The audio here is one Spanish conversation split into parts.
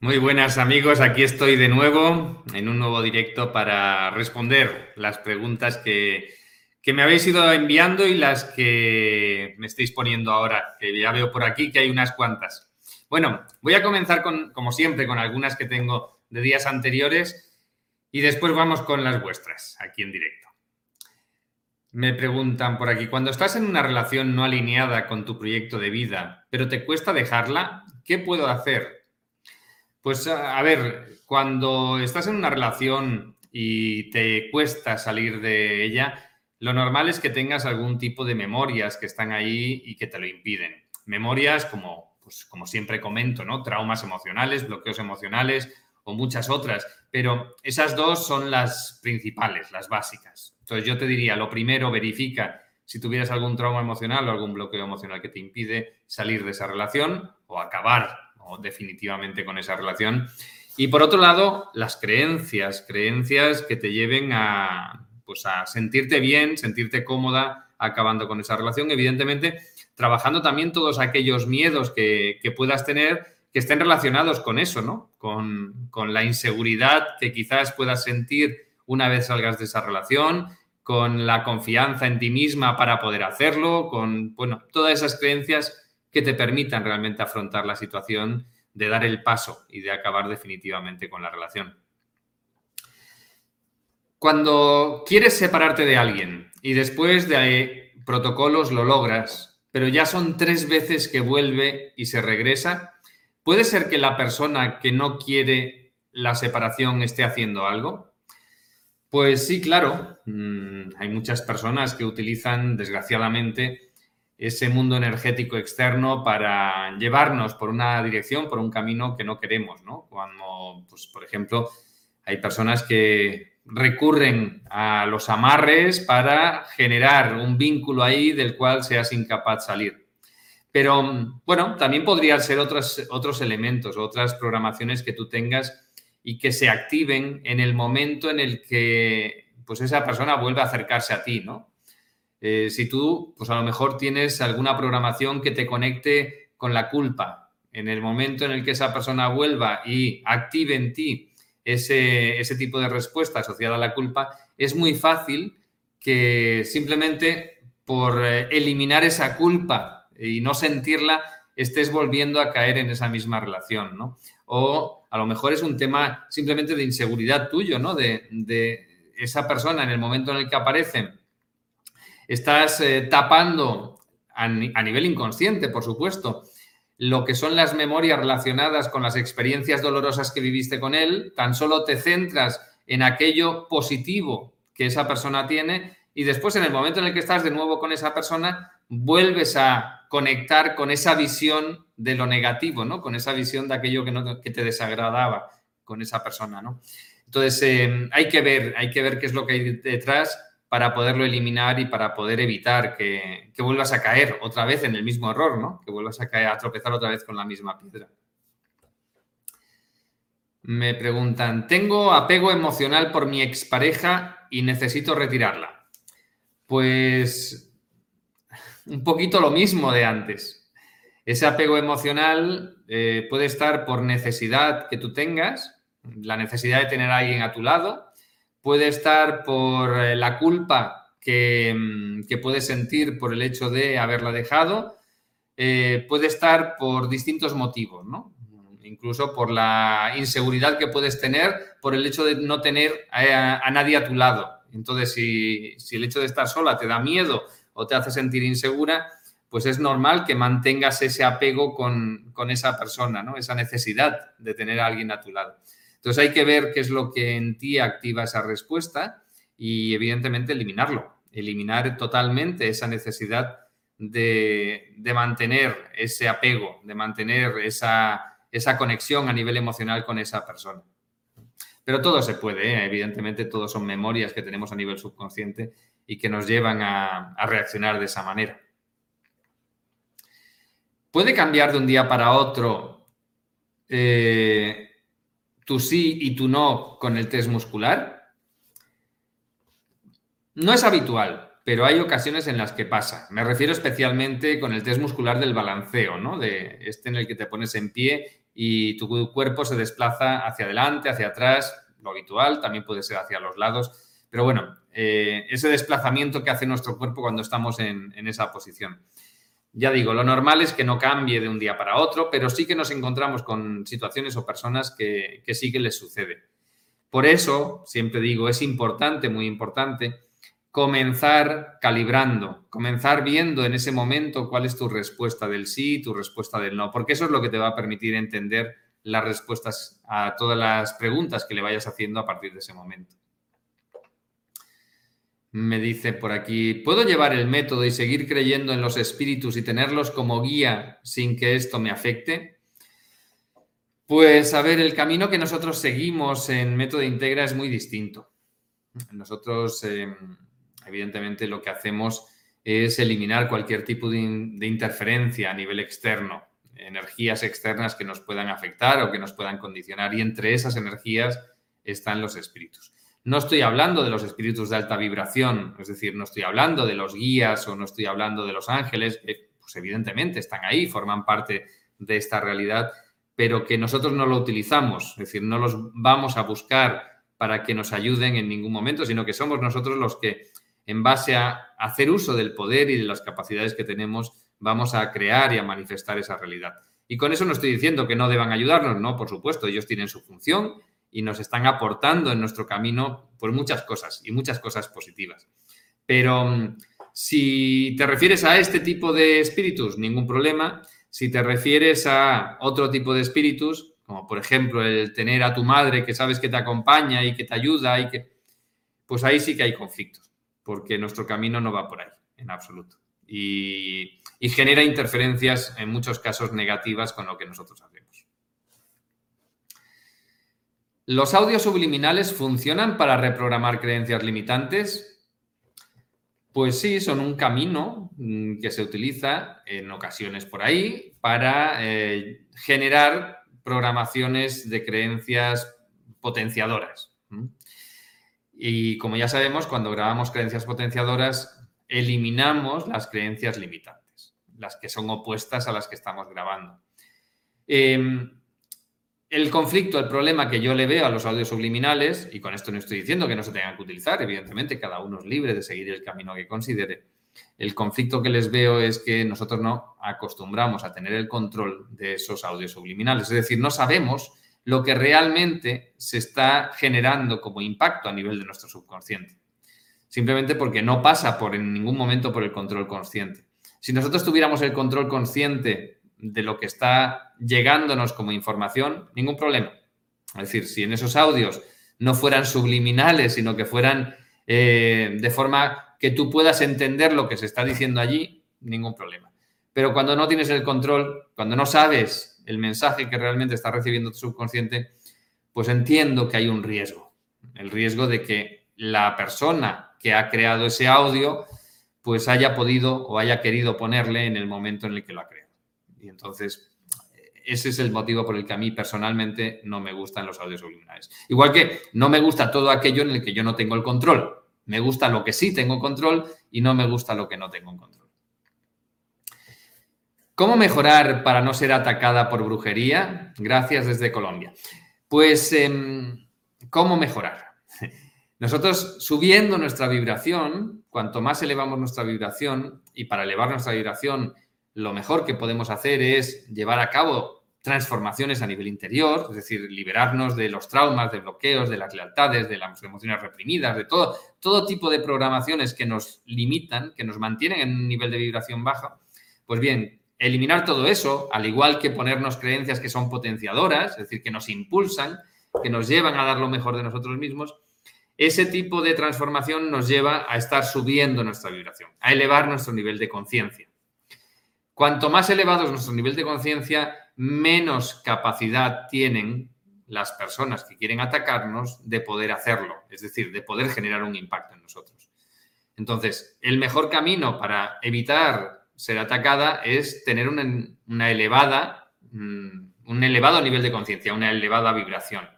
Muy buenas amigos, aquí estoy de nuevo en un nuevo directo para responder las preguntas que, me habéis ido enviando y las que me estáis poniendo ahora, que ya veo por aquí que hay unas cuantas. Bueno, voy a comenzar con, como siempre, con algunas que tengo de días anteriores y después vamos con las vuestras, aquí en directo. Me preguntan por aquí, cuando estás en una relación no alineada con tu proyecto de vida, pero te cuesta dejarla, ¿qué puedo hacer? Pues a ver, cuando estás en una relación y te cuesta salir de ella, lo normal es que tengas algún tipo de memorias que están ahí y que te lo impiden. Memorias como, pues, como siempre comento, ¿no? Traumas emocionales, bloqueos emocionales o muchas otras, pero esas dos son las principales, las básicas. Entonces yo te diría, lo primero, verifica si tuvieras algún trauma emocional o algún bloqueo emocional que te impide salir de esa relación o acabar definitivamente con esa relación. Y por otro lado, las creencias, creencias que te lleven a, pues a sentirte bien, sentirte cómoda acabando con esa relación. Evidentemente, trabajando también todos aquellos miedos que, puedas tener que estén relacionados con eso, ¿no? Con, con, la inseguridad que quizás puedas sentir una vez salgas de esa relación, con la confianza en ti misma para poder hacerlo, con, bueno, todas esas creencias que te permitan realmente afrontar la situación de dar el paso y de acabar definitivamente con la relación. Cuando quieres separarte de alguien y después de protocolos lo logras, pero ya son tres veces que vuelve y se regresa, ¿puede ser que la persona que no quiere la separación esté haciendo algo? Pues sí, claro. Mm, hay muchas personas que utilizan, desgraciadamente, ese mundo energético externo para llevarnos por una dirección, por un camino que no queremos, ¿no? Cuando, pues, por ejemplo, hay personas que recurren a los amarres para generar un vínculo ahí del cual seas incapaz de salir. Pero, bueno, también podrían ser otros, otros elementos, otras programaciones que tú tengas y que se activen en el momento en el que pues esa persona vuelve a acercarse a ti, ¿no? Eh, si tú, pues a lo mejor tienes alguna programación que te conecte con la culpa, en el momento en el que esa persona vuelva y active en ti ese, ese tipo de respuesta asociada a la culpa, es muy fácil que simplemente por eh, eliminar esa culpa y no sentirla, estés volviendo a caer en esa misma relación, ¿no? O a lo mejor es un tema simplemente de inseguridad tuyo, ¿no? De, de esa persona en el momento en el que aparece Estás eh, tapando a, nivel inconsciente, por supuesto, lo que son las memorias relacionadas con las experiencias dolorosas que viviste con él, tan solo te centras en aquello positivo que esa persona tiene y después en el momento en el que estás de nuevo con esa persona, vuelves a conectar con esa visión de lo negativo, ¿no? Con esa visión de aquello que, no, que te desagradaba con esa persona, ¿no? Entonces, eh, hay que ver, hay que ver qué es lo que hay detrás para poderlo eliminar y para poder evitar que, vuelvas a caer otra vez en el mismo error, ¿no? Que vuelvas a caer, a tropezar otra vez con la misma piedra. Me preguntan, tengo apego emocional por mi expareja y necesito retirarla. Pues un poquito lo mismo de antes. Ese apego emocional eh, puede estar por necesidad que tú tengas, la necesidad de tener a alguien a tu lado, puede estar por eh, la culpa mm, que, puedes sentir por el hecho de haberla dejado, eh, puede estar por distintos motivos, ¿no? Incluso por la inseguridad que puedes tener por el hecho de no tener a, nadie a tu lado. Entonces, si, el hecho de estar sola te da miedo o te hace sentir insegura, pues es normal que mantengas ese apego con, con esa persona, ¿no? Esa necesidad de tener a alguien a tu lado. Entonces hay que ver qué es lo que en ti activa esa respuesta y evidentemente eliminarlo, eliminar totalmente esa necesidad de, mantener ese apego, de mantener esa, conexión a nivel emocional con esa persona. Pero todo se puede, ¿eh? evidentemente, todos son memorias que tenemos a nivel subconsciente y que nos llevan a, reaccionar de esa manera. ¿Puede cambiar de un día para otro eh, tu sí y tu no con el test muscular? No es habitual, pero hay ocasiones en las que pasa. Me refiero especialmente con el test muscular del balanceo, ¿no? De este en el que te pones en pie y tu cuerpo se desplaza hacia adelante, hacia atrás, lo habitual, también puede ser hacia los lados, pero bueno, eh, ese desplazamiento que hace nuestro cuerpo cuando estamos en, esa posición. Ya digo, lo normal es que no cambie de un día para otro, pero sí que nos encontramos con situaciones o personas que, que sí que les sucede. Por eso, siempre digo, es importante, muy importante, comenzar calibrando, comenzar viendo en ese momento cuál es tu respuesta del sí, tu respuesta del no, porque eso es lo que te va a permitir entender las respuestas a todas las preguntas que le vayas haciendo a partir de ese momento. Me dice por aquí, ¿puedo llevar el método y seguir creyendo en los espíritus y tenerlos como guía sin que esto me afecte? Pues a ver, el camino que nosotros seguimos en Método Integra es muy distinto. Nosotros em, evidentemente lo que hacemos es eliminar cualquier tipo de, interferencia a nivel externo, energías externas que nos puedan afectar o que nos puedan condicionar. Y entre esas energías están los espíritus. No estoy hablando de los espíritus de alta vibración, es decir, no estoy hablando de los guías o no estoy hablando de los ángeles, pues evidentemente están ahí, forman parte de esta realidad, pero que nosotros no lo utilizamos, es decir, no los vamos a buscar para que nos ayuden en ningún momento, sino que somos nosotros los que en base a hacer uso del poder y de las capacidades que tenemos, vamos a crear y a manifestar esa realidad. Y con eso no estoy diciendo que no deban ayudarnos, no, por supuesto, ellos tienen su función y nos están aportando en nuestro camino por muchas cosas y muchas cosas positivas. Pero mm, si te refieres a este tipo de espíritus, ningún problema. Si te refieres a otro tipo de espíritus, como por ejemplo el tener a tu madre que sabes que te acompaña y que te ayuda pues ahí sí que hay conflictos porque nuestro camino no va por ahí, en absoluto. Y, genera interferencias, en muchos casos negativas, con lo que nosotros hacemos. ¿Los audios subliminales funcionan para reprogramar creencias limitantes? Pues sí, son un camino mm, que se utiliza en ocasiones por ahí para eh, generar programaciones de creencias potenciadoras. Y como ya sabemos, cuando grabamos creencias potenciadoras, eliminamos las creencias limitantes, las que son opuestas a las que estamos grabando. Em, el conflicto, el problema que yo le veo a los audios subliminales, y con esto no estoy diciendo que no se tengan que utilizar, evidentemente cada uno es libre de seguir el camino que considere. El conflicto que les veo es que nosotros no acostumbramos a tener el control de esos audios subliminales. Es decir, no sabemos lo que realmente se está generando como impacto a nivel de nuestro subconsciente. Simplemente porque no pasa por en ningún momento por el control consciente. Si nosotros tuviéramos el control consciente de lo que está llegándonos como información, ningún problema. Es decir, si en esos audios no fueran subliminales, sino que fueran eh, de forma que tú puedas entender lo que se está diciendo allí, ningún problema. Pero cuando no tienes el control, cuando no sabes el mensaje que realmente está recibiendo tu subconsciente, pues entiendo que hay un riesgo. El riesgo de que la persona que ha creado ese audio pues haya podido o haya querido ponerle en el momento en el que lo ha creado. Y entonces, ese es el motivo por el que a mí personalmente no me gustan los audios subliminales. Igual que no me gusta todo aquello en el que yo no tengo el control. Me gusta lo que sí tengo control y no me gusta lo que no tengo control. ¿Cómo mejorar para no ser atacada por brujería? Gracias desde Colombia. Pues, em, ¿cómo mejorar? Nosotros subiendo nuestra vibración, cuanto más elevamos nuestra vibración, y para elevar nuestra vibración, lo mejor que podemos hacer es llevar a cabo transformaciones a nivel interior, es decir, liberarnos de los traumas, de bloqueos, de las lealtades, de las emociones reprimidas, de todo, todo tipo de programaciones que nos limitan, que nos mantienen en un nivel de vibración baja. Pues bien, eliminar todo eso, al igual que ponernos creencias que son potenciadoras, es decir, que nos impulsan, que nos llevan a dar lo mejor de nosotros mismos, ese tipo de transformación nos lleva a estar subiendo nuestra vibración, a elevar nuestro nivel de conciencia. Cuanto más elevado es nuestro nivel de conciencia, menos capacidad tienen las personas que quieren atacarnos de poder hacerlo, es decir, de poder generar un impacto en nosotros. Entonces, el mejor camino para evitar ser atacada es tener una, elevada, mm, un elevado nivel de conciencia, una elevada vibración.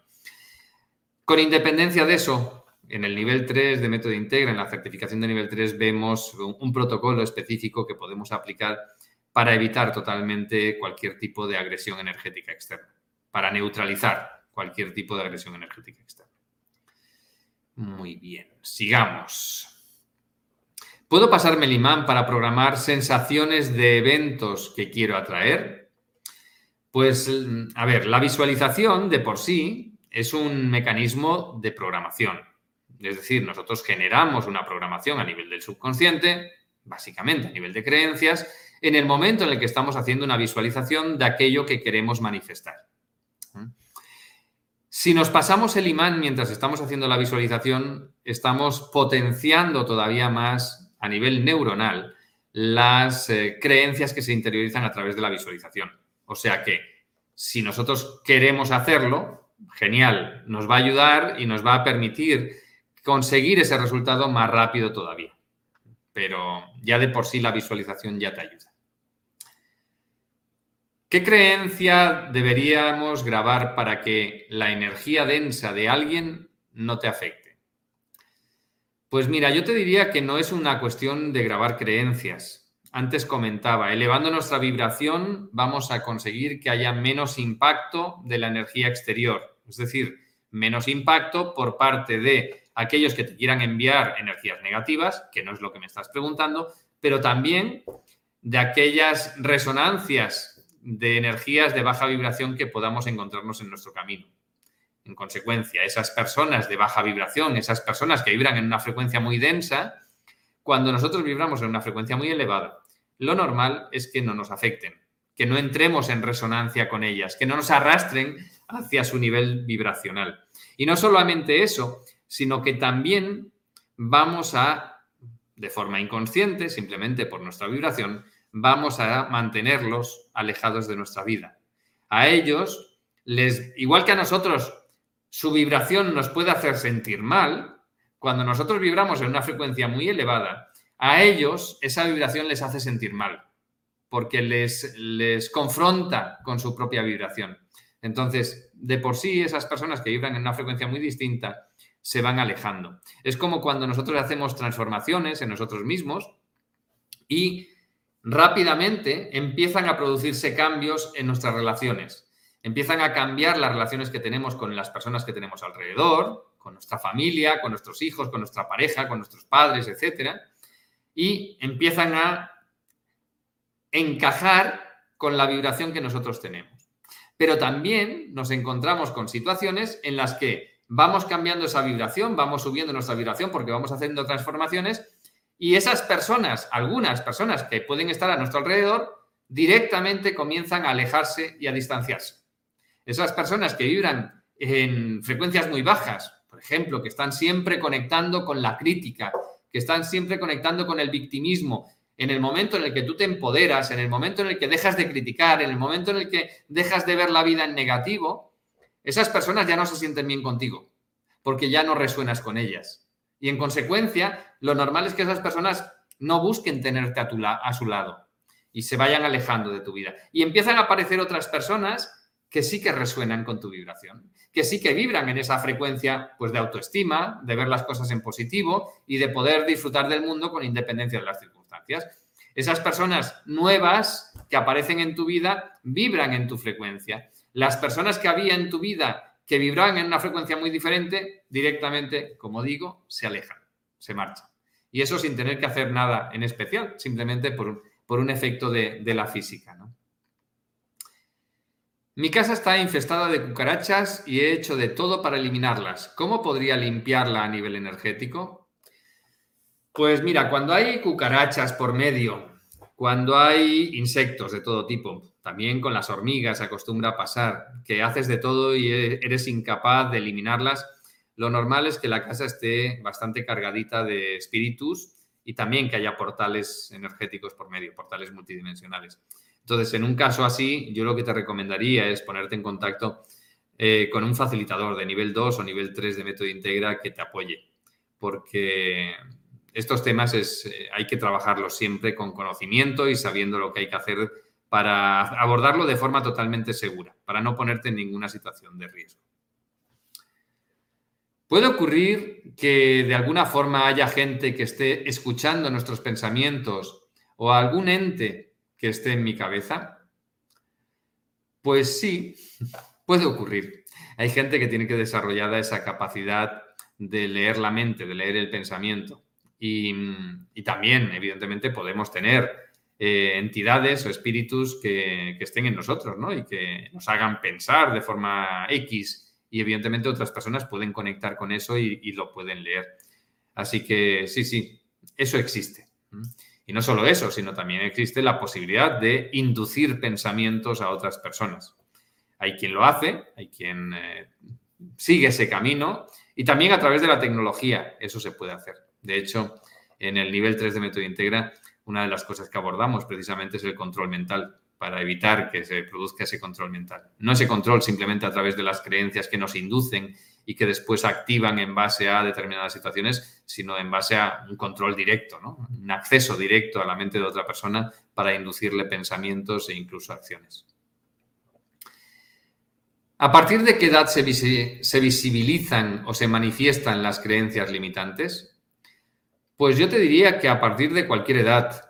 Con independencia de eso, en el nivel 3 de método integra, en la certificación de nivel 3, vemos un protocolo específico que podemos aplicar para evitar totalmente cualquier tipo de agresión energética externa. para neutralizar cualquier tipo de agresión energética externa. Muy bien, sigamos. ¿Puedo pasarme el imán para programar sensaciones de eventos que quiero atraer? Pues, a ver, la visualización de por sí es un mecanismo de programación. Es decir, nosotros generamos una programación a nivel del subconsciente, básicamente a nivel de creencias, en el momento en el que estamos haciendo una visualización de aquello que queremos manifestar. Si nos pasamos el imán mientras estamos haciendo la visualización, estamos potenciando todavía más a nivel neuronal las eh, creencias que se interiorizan a través de la visualización. O sea que si nosotros queremos hacerlo, genial, nos va a ayudar y nos va a permitir conseguir ese resultado más rápido todavía. Pero ya de por sí la visualización ya te ayuda. ¿Qué creencia deberíamos grabar para que la energía densa de alguien no te afecte? Pues mira, yo te diría que no es una cuestión de grabar creencias. Antes comentaba, elevando nuestra vibración vamos a conseguir que haya menos impacto de la energía exterior, es decir, menos impacto por parte de aquellos que te quieran enviar energías negativas, que no es lo que me estás preguntando, pero también de aquellas resonancias de energías de baja vibración que podamos encontrarnos en nuestro camino. En consecuencia, esas personas de baja vibración, esas personas que vibran en una frecuencia muy densa, cuando nosotros vibramos en una frecuencia muy elevada, lo normal es que no nos afecten, que no entremos en resonancia con ellas, que no nos arrastren hacia su nivel vibracional. Y no solamente eso, sino que también vamos a, de forma inconsciente, simplemente por nuestra vibración, vamos a mantenerlos alejados de nuestra vida. A ellos, les, igual que a nosotros su vibración nos puede hacer sentir mal, cuando nosotros vibramos en una frecuencia muy elevada, a ellos esa vibración les hace sentir mal, porque les, les confronta con su propia vibración. Entonces, de por sí, esas personas que vibran en una frecuencia muy distinta se van alejando. Es como cuando nosotros hacemos transformaciones en nosotros mismos y rápidamente empiezan a producirse cambios en nuestras relaciones empiezan a cambiar las relaciones que tenemos con las personas que tenemos alrededor, con nuestra familia, con nuestros hijos, con nuestra pareja, con nuestros padres, etc. Y empiezan a encajar con la vibración que nosotros tenemos. Pero también nos encontramos con situaciones en las que vamos cambiando esa vibración, vamos subiendo nuestra vibración porque vamos haciendo transformaciones y esas personas, algunas personas que pueden estar a nuestro alrededor, directamente comienzan a alejarse y a distanciarse. Esas personas que vibran en frecuencias muy bajas, por ejemplo, que están siempre conectando con la crítica, que están siempre conectando con el victimismo, en el momento en el que tú te empoderas, en el momento en el que dejas de criticar, en el momento en el que dejas de ver la vida en negativo, esas personas ya no se sienten bien contigo, porque ya no resuenas con ellas. Y en consecuencia, lo normal es que esas personas no busquen tenerte a, tu a su lado y se vayan alejando de tu vida. Y empiezan a aparecer otras personas que sí que resuenan con tu vibración, que sí que vibran en esa frecuencia pues, de autoestima, de ver las cosas en positivo y de poder disfrutar del mundo con independencia de las circunstancias. Esas personas nuevas que aparecen en tu vida vibran en tu frecuencia. Las personas que había en tu vida que vibraban en una frecuencia muy diferente, directamente, como digo, se alejan, se marchan. Y eso sin tener que hacer nada en especial, simplemente por, por un efecto de, de la física. Mi casa está infestada de cucarachas y he hecho de todo para eliminarlas. ¿Cómo podría limpiarla a nivel energético? Pues mira, cuando hay cucarachas por medio, cuando hay insectos de todo tipo, también con las hormigas acostumbra a pasar, que haces de todo y e-, eres incapaz de eliminarlas, lo normal es que la casa esté bastante cargadita de espíritus y también que haya portales energéticos por medio, portales multidimensionales. Entonces, en un caso así, yo lo que te recomendaría es ponerte en contacto eh, con un facilitador de nivel 2 o nivel 3 de método integra que te apoye, porque estos temas es, eh, hay que trabajarlos siempre con conocimiento y sabiendo lo que hay que hacer para abordarlo de forma totalmente segura, para no ponerte en ninguna situación de riesgo. Puede ocurrir que de alguna forma haya gente que esté escuchando nuestros pensamientos o algún ente que esté en mi cabeza? Pues sí, puede ocurrir. Hay gente que tiene que desarrollada esa capacidad de leer la mente, de leer el pensamiento. Y, también, evidentemente, podemos tener eh, entidades o espíritus que, estén en nosotros, ¿no? Y que nos hagan pensar de forma X. Y evidentemente otras personas pueden conectar con eso y lo pueden leer. Así que sí, sí, eso existe. Y no solo eso, sino también existe la posibilidad de inducir pensamientos a otras personas. Hay quien lo hace, hay quien eh, sigue ese camino y también a través de la tecnología eso se puede hacer. De hecho, en el nivel 3 de Método Integra, una de las cosas que abordamos precisamente es el control mental para evitar que se produzca ese control mental. No ese control simplemente a través de las creencias que nos inducen y que después activan en base a determinadas situaciones, sino en base a un control directo, un acceso directo a la mente de otra persona para inducirle pensamientos e incluso acciones. ¿A partir de qué edad se, visibilizan o se manifiestan las creencias limitantes? Pues yo te diría que a partir de cualquier edad.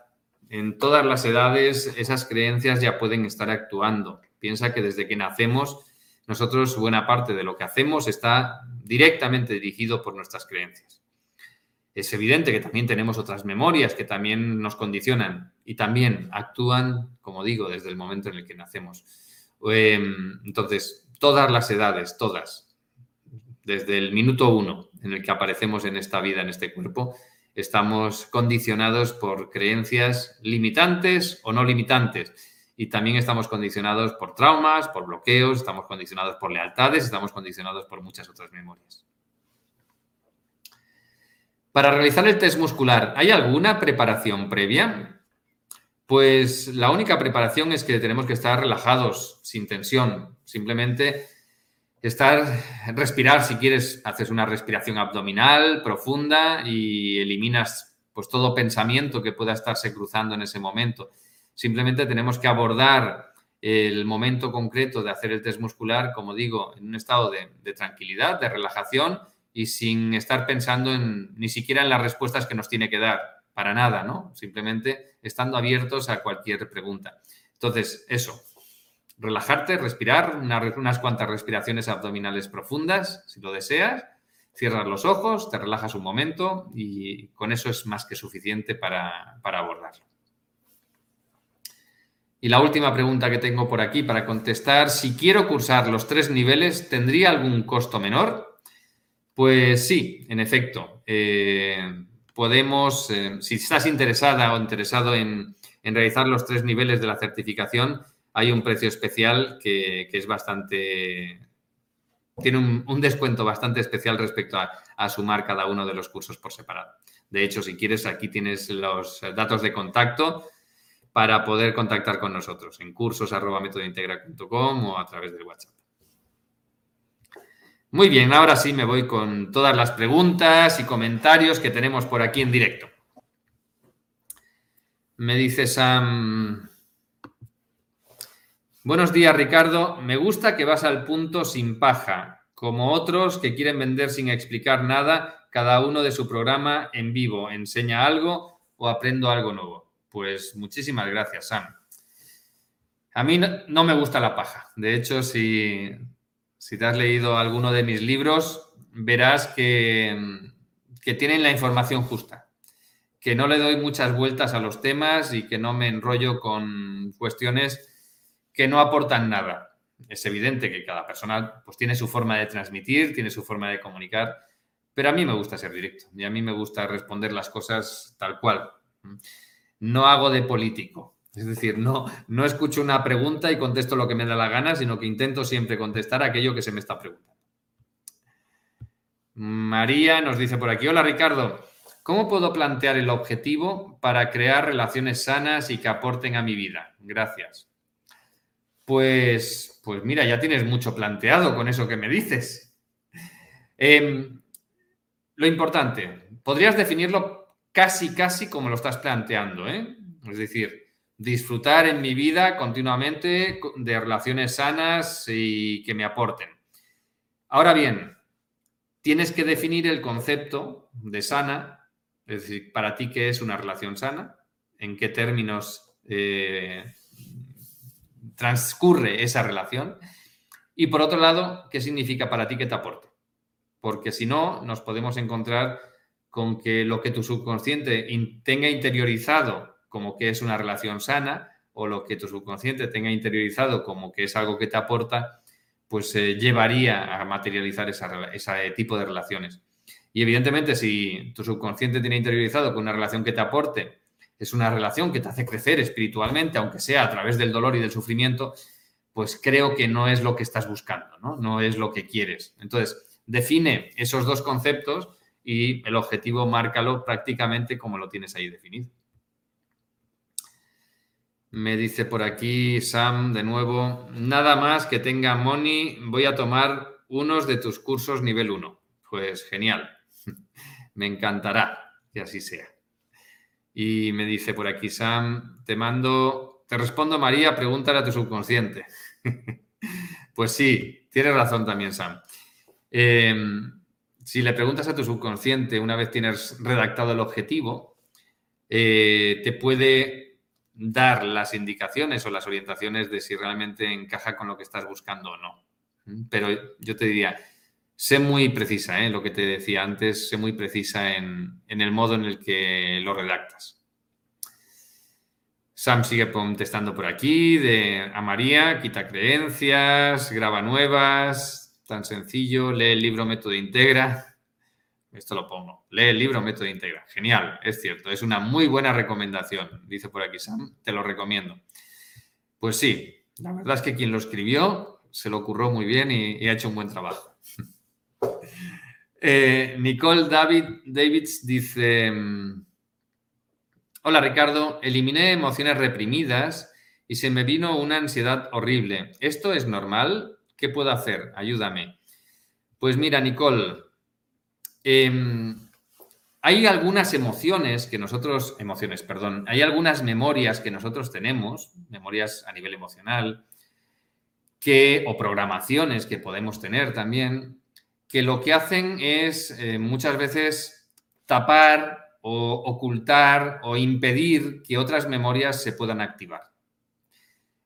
En todas las edades esas creencias ya pueden estar actuando. Piensa que desde que nacemos nosotros buena parte de lo que hacemos está directamente dirigido por nuestras creencias. Es evidente que también tenemos otras memorias que también nos condicionan y también actúan, como digo, desde el momento en el que nacemos. Em, entonces, todas las edades, todas, desde el minuto uno en el que aparecemos en esta vida, en este cuerpo, estamos condicionados por creencias limitantes o no limitantes y también estamos condicionados por traumas, por bloqueos, estamos condicionados por lealtades, estamos condicionados por muchas otras memorias. Para realizar el test muscular, ¿hay alguna preparación previa? Pues la única preparación es que tenemos que estar relajados, sin tensión, simplemente estar, respirar, si quieres, haces una respiración abdominal profunda y eliminas pues todo pensamiento que pueda estarse cruzando en ese momento. Simplemente tenemos que abordar el momento concreto de hacer el test muscular, como digo, en un estado de, tranquilidad, de relajación y sin estar pensando en ni siquiera en las respuestas que nos tiene que dar, para nada, ¿no? Simplemente estando abiertos a cualquier pregunta. Entonces, eso, relajarte, respirar, unas cuantas respiraciones abdominales profundas, si lo deseas, cierras los ojos, te relajas un momento y con eso es más que suficiente para abordarlo. Y la última pregunta que tengo por aquí para contestar, si quiero cursar los tres niveles, ¿tendría algún costo menor? Pues sí, en efecto. Eh, podemos, eh, si estás interesada o interesado en, realizar los tres niveles de la certificación, hay un precio especial que, es bastante, tiene un, descuento bastante especial respecto a, sumar cada uno de los cursos por separado. De hecho, si quieres, aquí tienes los datos de contacto para poder contactar con nosotros en cursos o a través del WhatsApp. Muy bien, ahora sí me voy con todas las preguntas y comentarios que tenemos por aquí en directo. Me dice Sam. Buenos días, Ricardo. Me gusta que vas al punto sin paja, como otros que quieren vender sin explicar nada, cada uno de su programa en vivo. Enseña algo o aprendo algo nuevo. Pues muchísimas gracias, Sam. A mí no, me gusta la paja. De hecho, si, te has leído alguno de mis libros, verás que, que tienen la información justa, que no le doy muchas vueltas a los temas y que no me enrollo con cuestiones que no aportan nada. Es evidente que cada persona pues, tiene su forma de transmitir, tiene su forma de comunicar, pero a mí me gusta ser directo y a mí me gusta responder las cosas tal cual no hago de político. Es decir, no, no escucho una pregunta y contesto lo que me da la gana, sino que intento siempre contestar aquello que se me está preguntando. María nos dice por aquí, hola Ricardo, ¿cómo puedo plantear el objetivo para crear relaciones sanas y que aporten a mi vida? Gracias. Pues, pues mira, ya tienes mucho planteado con eso que me dices. Em, lo importante, podrías definirlo casi, casi como lo estás planteando. ¿eh? Es decir, disfrutar en mi vida continuamente de relaciones sanas y que me aporten. Ahora bien, tienes que definir el concepto de sana, es decir, para ti qué es una relación sana, en qué términos eh, transcurre esa relación Y por otro lado, ¿qué significa para ti que te aporte? Porque si no, nos podemos encontrar con que lo que tu subconsciente tenga interiorizado como que es una relación sana o lo que tu subconsciente tenga interiorizado como que es algo que te aporta, pues eh, llevaría a materializar ese tipo de relaciones. Y evidentemente, si tu subconsciente tiene interiorizado que una relación que te aporte es una relación que te hace crecer espiritualmente, aunque sea a través del dolor y del sufrimiento, pues creo que no es lo que estás buscando, ¿no? No es lo que quieres. Entonces, define esos dos conceptos y el objetivo márcalo prácticamente como lo tienes ahí definido. Me dice por aquí Sam de nuevo, nada más que tenga money, voy a tomar unos de tus cursos nivel 1. Pues genial, me encantará que así sea. Y me dice por aquí Sam, te mando, te respondo María, pregúntale a tu subconsciente. pues sí, tienes razón también Sam. Em, si le preguntas a tu subconsciente una vez tienes redactado el objetivo, eh, te puede dar las indicaciones o las orientaciones de si realmente encaja con lo que estás buscando o no. Pero yo te diría, sé muy precisa, ¿eh? lo que te decía antes, sé muy precisa en, el modo en el que lo redactas. Sam sigue contestando por aquí, de a María, quita creencias, graba nuevas, tan sencillo, lee el libro Método Integra. Esto lo pongo. Lee el libro Método Integra. Genial, es cierto. Es una muy buena recomendación, dice por aquí Sam. Te lo recomiendo. Pues sí, la verdad es que quien lo escribió se lo ocurrió muy bien y, ha hecho un buen trabajo. Eh, Nicole David, Davids dice, hola Ricardo, eliminé emociones reprimidas y se me vino una ansiedad horrible. ¿Esto es normal? ¿Qué puedo hacer? Ayúdame. Pues mira, Nicole, em, hay algunas emociones que nosotros, emociones, perdón, hay algunas memorias que nosotros tenemos, memorias a nivel emocional, que, o programaciones que podemos tener también, que lo que hacen es eh, muchas veces tapar o ocultar o impedir que otras memorias se puedan activar.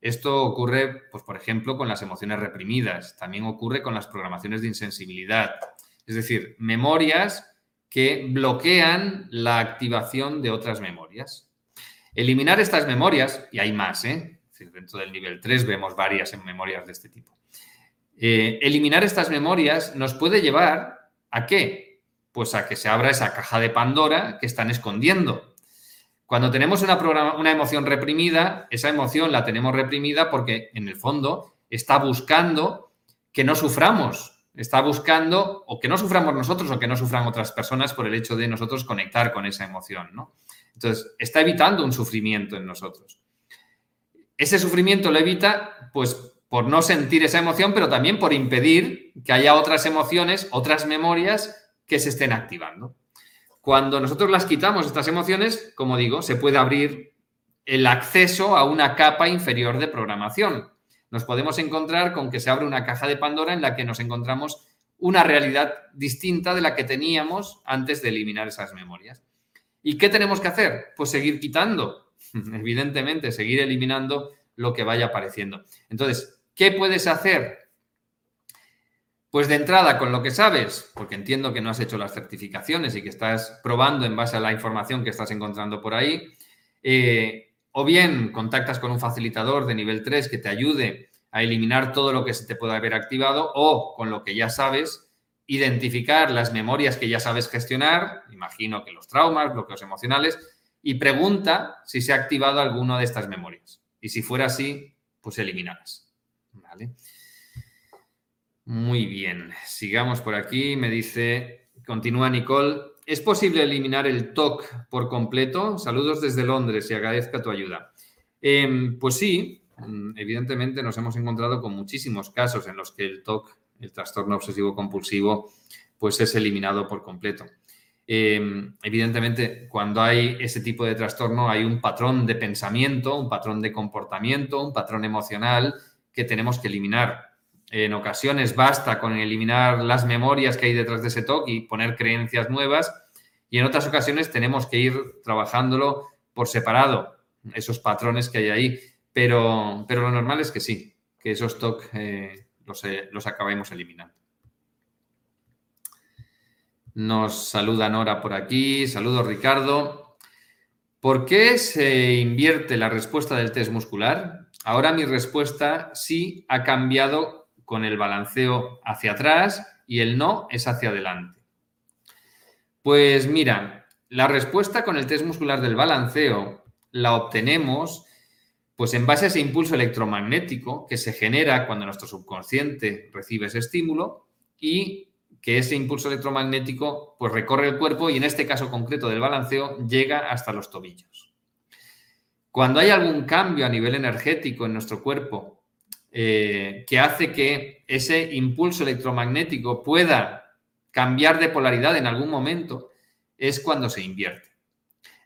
Esto ocurre, pues, por ejemplo, con las emociones reprimidas, también ocurre con las programaciones de insensibilidad, es decir, memorias que bloquean la activación de otras memorias. Eliminar estas memorias, y hay más, ¿eh? dentro del nivel 3 vemos varias en memorias de este tipo. Eh, eliminar estas memorias nos puede llevar a qué? Pues a que se abra esa caja de Pandora que están escondiendo. Cuando tenemos una, emoción reprimida, esa emoción la tenemos reprimida porque en el fondo está buscando que no suframos, está buscando o que no suframos nosotros o que no sufran otras personas por el hecho de nosotros conectar con esa emoción, ¿no? Entonces, está evitando un sufrimiento en nosotros. Ese sufrimiento lo evita, pues, por no sentir esa emoción, pero también por impedir que haya otras emociones, otras memorias que se estén activando. Cuando nosotros las quitamos, estas emociones, como digo, se puede abrir el acceso a una capa inferior de programación. Nos podemos encontrar con que se abre una caja de Pandora en la que nos encontramos una realidad distinta de la que teníamos antes de eliminar esas memorias. ¿Y qué tenemos que hacer? Pues seguir quitando, evidentemente, seguir eliminando lo que vaya apareciendo. Entonces, ¿qué puedes hacer? Pues de entrada, con lo que sabes, porque entiendo que no has hecho las certificaciones y que estás probando en base a la información que estás encontrando por ahí, eh, o bien contactas con un facilitador de nivel 3 que te ayude a eliminar todo lo que se te pueda haber activado, o con lo que ya sabes, identificar las memorias que ya sabes gestionar, imagino que los traumas, bloqueos emocionales, y pregunta si se ha activado alguna de estas memorias. Y si fuera así, pues eliminarlas. Muy bien, sigamos por aquí. Me dice, continúa Nicole, ¿es posible eliminar el TOC por completo? Saludos desde Londres y agradezca tu ayuda. Em, pues sí, mm, evidentemente nos hemos encontrado con muchísimos casos en los que el TOC, el trastorno obsesivo compulsivo, pues es eliminado por completo. Em, evidentemente, cuando hay ese tipo de trastorno, hay un patrón de pensamiento, un patrón de comportamiento, un patrón emocional que tenemos que eliminar en ocasiones basta con eliminar las memorias que hay detrás de ese TOC y poner creencias nuevas. Y en otras ocasiones tenemos que ir trabajándolo por separado, esos patrones que hay ahí. Pero, pero lo normal es que sí, que esos TOC eh, los, eh, los acabemos eliminando. Nos saluda Nora por aquí. Saludos, Ricardo. ¿Por qué se invierte la respuesta del test muscular? Ahora mi respuesta sí ha cambiado con el balanceo hacia atrás y el no es hacia adelante. Pues mira, la respuesta con el test muscular del balanceo la obtenemos pues en base a ese impulso electromagnético que se genera cuando nuestro subconsciente recibe ese estímulo y que ese impulso electromagnético pues recorre el cuerpo y en este caso concreto del balanceo llega hasta los tobillos. Cuando hay algún cambio a nivel energético en nuestro cuerpo eh, que hace que ese impulso electromagnético pueda cambiar de polaridad en algún momento, es cuando se invierte.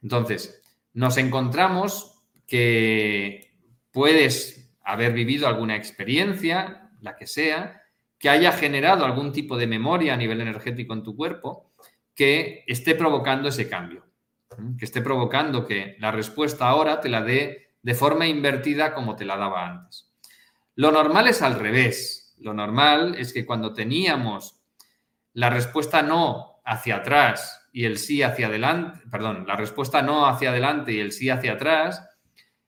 Entonces, nos encontramos que puedes haber vivido alguna experiencia, la que sea, que haya generado algún tipo de memoria a nivel energético en tu cuerpo que esté provocando ese cambio, que esté provocando que la respuesta ahora te la dé de forma invertida como te la daba antes. Lo normal es al revés. Lo normal es que cuando teníamos la respuesta no hacia atrás y el sí hacia adelante, perdón, la respuesta no hacia adelante y el sí hacia atrás,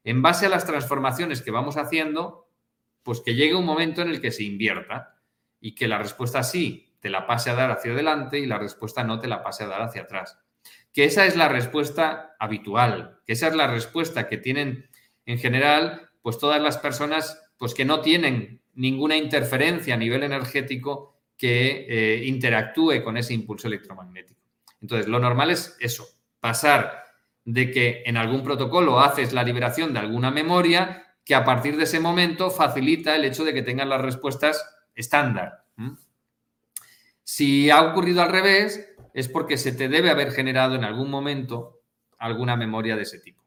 en base a las transformaciones que vamos haciendo, pues que llegue un momento en el que se invierta y que la respuesta sí te la pase a dar hacia adelante y la respuesta no te la pase a dar hacia atrás. Que esa es la respuesta habitual, que esa es la respuesta que tienen en general pues todas las personas pues que no tienen ninguna interferencia a nivel energético que eh, interactúe con ese impulso electromagnético. Entonces, lo normal es eso, pasar de que en algún protocolo haces la liberación de alguna memoria que a partir de ese momento facilita el hecho de que tengan las respuestas estándar. Si ha ocurrido al revés, es porque se te debe haber generado en algún momento alguna memoria de ese tipo.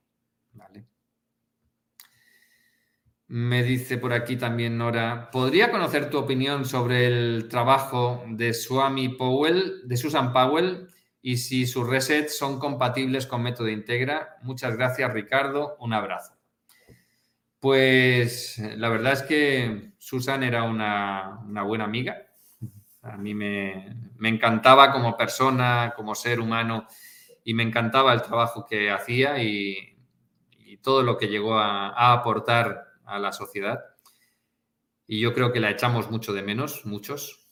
Me dice por aquí también Nora, ¿podría conocer tu opinión sobre el trabajo de Swami Powell, de Susan Powell, y si sus resets son compatibles con método Integra? Muchas gracias, Ricardo. Un abrazo. Pues la verdad es que Susan era una, buena amiga. A mí me, encantaba como persona, como ser humano, y me encantaba el trabajo que hacía y, todo lo que llegó a, aportar a la sociedad. Y yo creo que la echamos mucho de menos, muchos.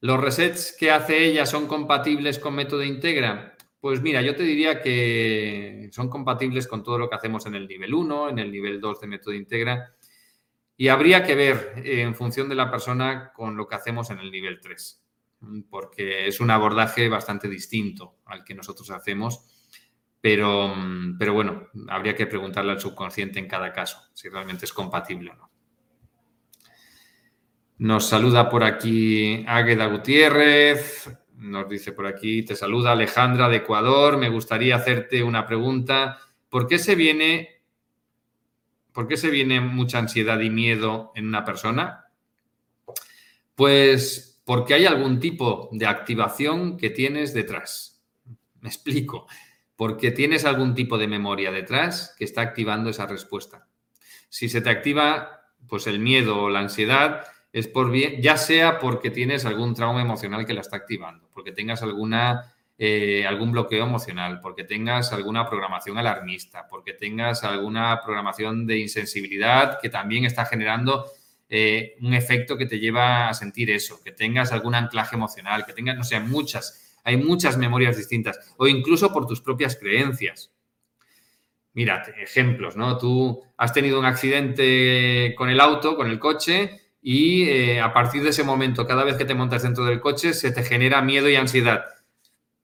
¿Los resets que hace ella son compatibles con método Integra? Pues mira, yo te diría que son compatibles con todo lo que hacemos en el nivel 1, en el nivel 2 de método integra, y habría que ver eh, en función de la persona con lo que hacemos en el nivel 3, porque es un abordaje bastante distinto al que nosotros hacemos, pero, pero bueno, habría que preguntarle al subconsciente en cada caso si realmente es compatible o no. Nos saluda por aquí Águeda Gutiérrez. Nos dice por aquí, te saluda Alejandra de Ecuador. Me gustaría hacerte una pregunta. ¿Por qué se viene, por qué se viene mucha ansiedad y miedo en una persona? Pues porque hay algún tipo de activación que tienes detrás. Me explico. Porque tienes algún tipo de memoria detrás que está activando esa respuesta. Si se te activa pues el miedo o la ansiedad, es por bien, ya sea porque tienes algún trauma emocional que la está activando, porque tengas alguna, eh, algún bloqueo emocional, porque tengas alguna programación alarmista, porque tengas alguna programación de insensibilidad que también está generando eh, un efecto que te lleva a sentir eso, que tengas algún anclaje emocional, que tengas, no sé, muchas, hay muchas memorias distintas, o incluso por tus propias creencias. Mira, ejemplos, ¿no? Tú has tenido un accidente con el auto, con el coche, y eh, a partir de ese momento, cada vez que te montas dentro del coche, se te genera miedo y ansiedad.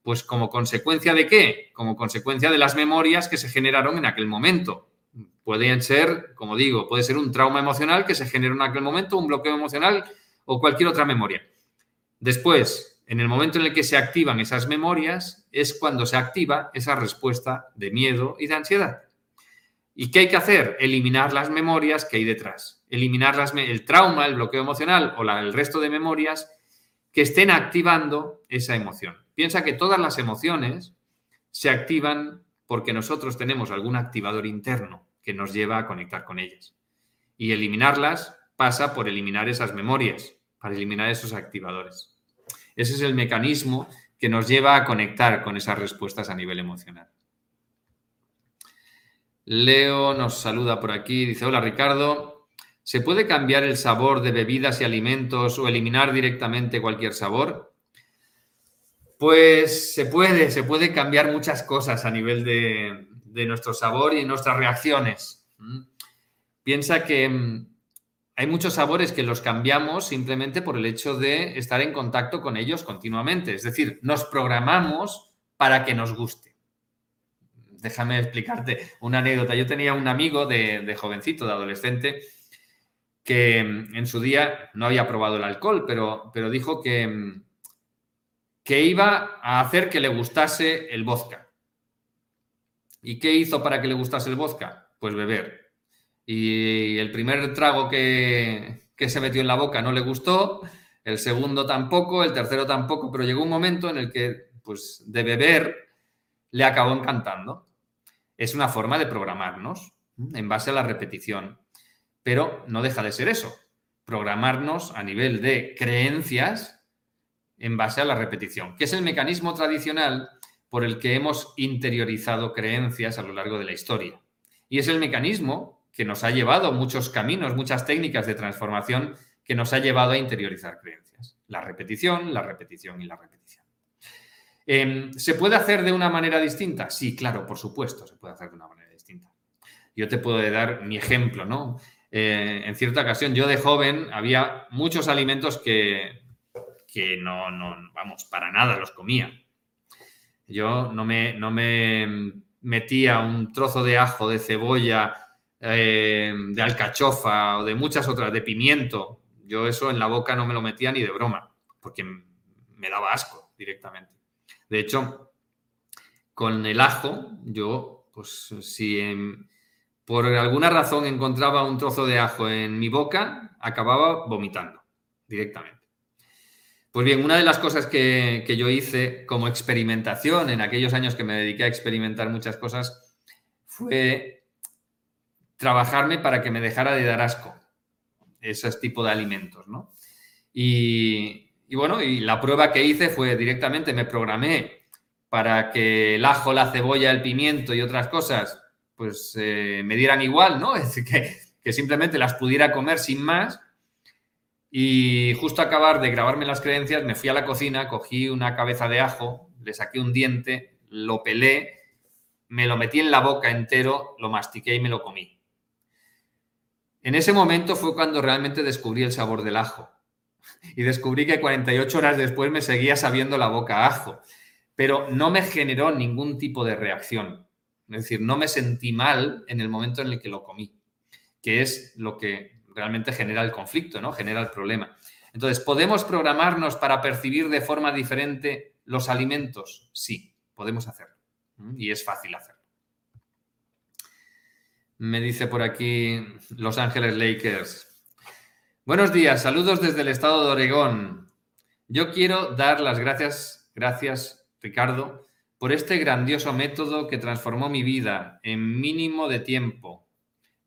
Pues como consecuencia de qué? Como consecuencia de las memorias que se generaron en aquel momento. Pueden ser, como digo, puede ser un trauma emocional que se generó en aquel momento, un bloqueo emocional o cualquier otra memoria. Después, en el momento en el que se activan esas memorias, es cuando se activa esa respuesta de miedo y de ansiedad. ¿Y qué hay que hacer? Eliminar las memorias que hay detrás. Eliminar el trauma, el bloqueo emocional o el resto de memorias que estén activando esa emoción. Piensa que todas las emociones se activan porque nosotros tenemos algún activador interno que nos lleva a conectar con ellas. Y eliminarlas pasa por eliminar esas memorias, para eliminar esos activadores. Ese es el mecanismo que nos lleva a conectar con esas respuestas a nivel emocional. Leo nos saluda por aquí, dice, hola Ricardo, ¿se puede cambiar el sabor de bebidas y alimentos o eliminar directamente cualquier sabor? Pues se puede, se puede cambiar muchas cosas a nivel de, nuestro sabor y nuestras reacciones. ¿Mm? Piensa que mm, hay muchos sabores que los cambiamos simplemente por el hecho de estar en contacto con ellos continuamente. Es decir, nos programamos para que nos guste. Déjame explicarte una anécdota. Yo tenía un amigo de, jovencito, de adolescente, que mm, en su día no había probado el alcohol, pero, pero dijo que, que iba a hacer que le gustase el vodka. ¿Y qué hizo para que le gustase el vodka? Pues beber. Y el primer trago que, se metió en la boca no le gustó, el segundo tampoco, el tercero tampoco, pero llegó un momento en el que, pues, de beber le acabó encantando. Es una forma de programarnos en base a la repetición, pero no deja de ser eso, programarnos a nivel de creencias en base a la repetición, que es el mecanismo tradicional por el que hemos interiorizado creencias a lo largo de la historia. Y es el mecanismo que nos ha llevado muchos caminos, muchas técnicas de transformación que nos ha llevado a interiorizar creencias. La repetición, la repetición y la repetición. Em, ¿Se puede hacer de una manera distinta? Sí, claro, por supuesto, se puede hacer de una manera distinta. Yo te puedo dar mi ejemplo, ¿no? Eh, en cierta ocasión, yo de joven había muchos alimentos que que no, no, vamos, para nada los comía. Yo no me, no me metía un trozo de ajo, de cebolla, eh, de alcachofa o de muchas otras, de pimiento. Yo eso en la boca no me lo metía ni de broma, porque me daba asco directamente. De hecho, con el ajo, yo, pues si por alguna razón encontraba un trozo de ajo en mi boca, acababa vomitando directamente. Pues bien, una de las cosas que, yo hice como experimentación en aquellos años que me dediqué a experimentar muchas cosas fue trabajarme para que me dejara de dar asco ese tipo de alimentos, ¿no? Y, bueno, y la prueba que hice fue directamente me programé para que el ajo, la cebolla, el pimiento y otras cosas pues eh, me dieran igual, ¿no? Es decir, que, que simplemente las pudiera comer sin más y justo acabar de grabarme las creencias, me fui a la cocina, cogí una cabeza de ajo, le saqué un diente, lo pelé, me lo metí en la boca entero, lo mastiqué y me lo comí. En ese momento fue cuando realmente descubrí el sabor del ajo. Y descubrí que 48 horas después me seguía sabiendo la boca a ajo. Pero no me generó ningún tipo de reacción. Es decir, no me sentí mal en el momento en el que lo comí, que es lo que realmente genera el conflicto, ¿no? Genera el problema. Entonces, ¿podemos programarnos para percibir de forma diferente los alimentos? Sí, podemos hacerlo. Y es fácil hacerlo. Me dice por aquí Los Ángeles Lakers. Buenos días, saludos desde el estado de Oregón. Yo quiero dar las gracias, gracias Ricardo, por este grandioso método que transformó mi vida en mínimo de tiempo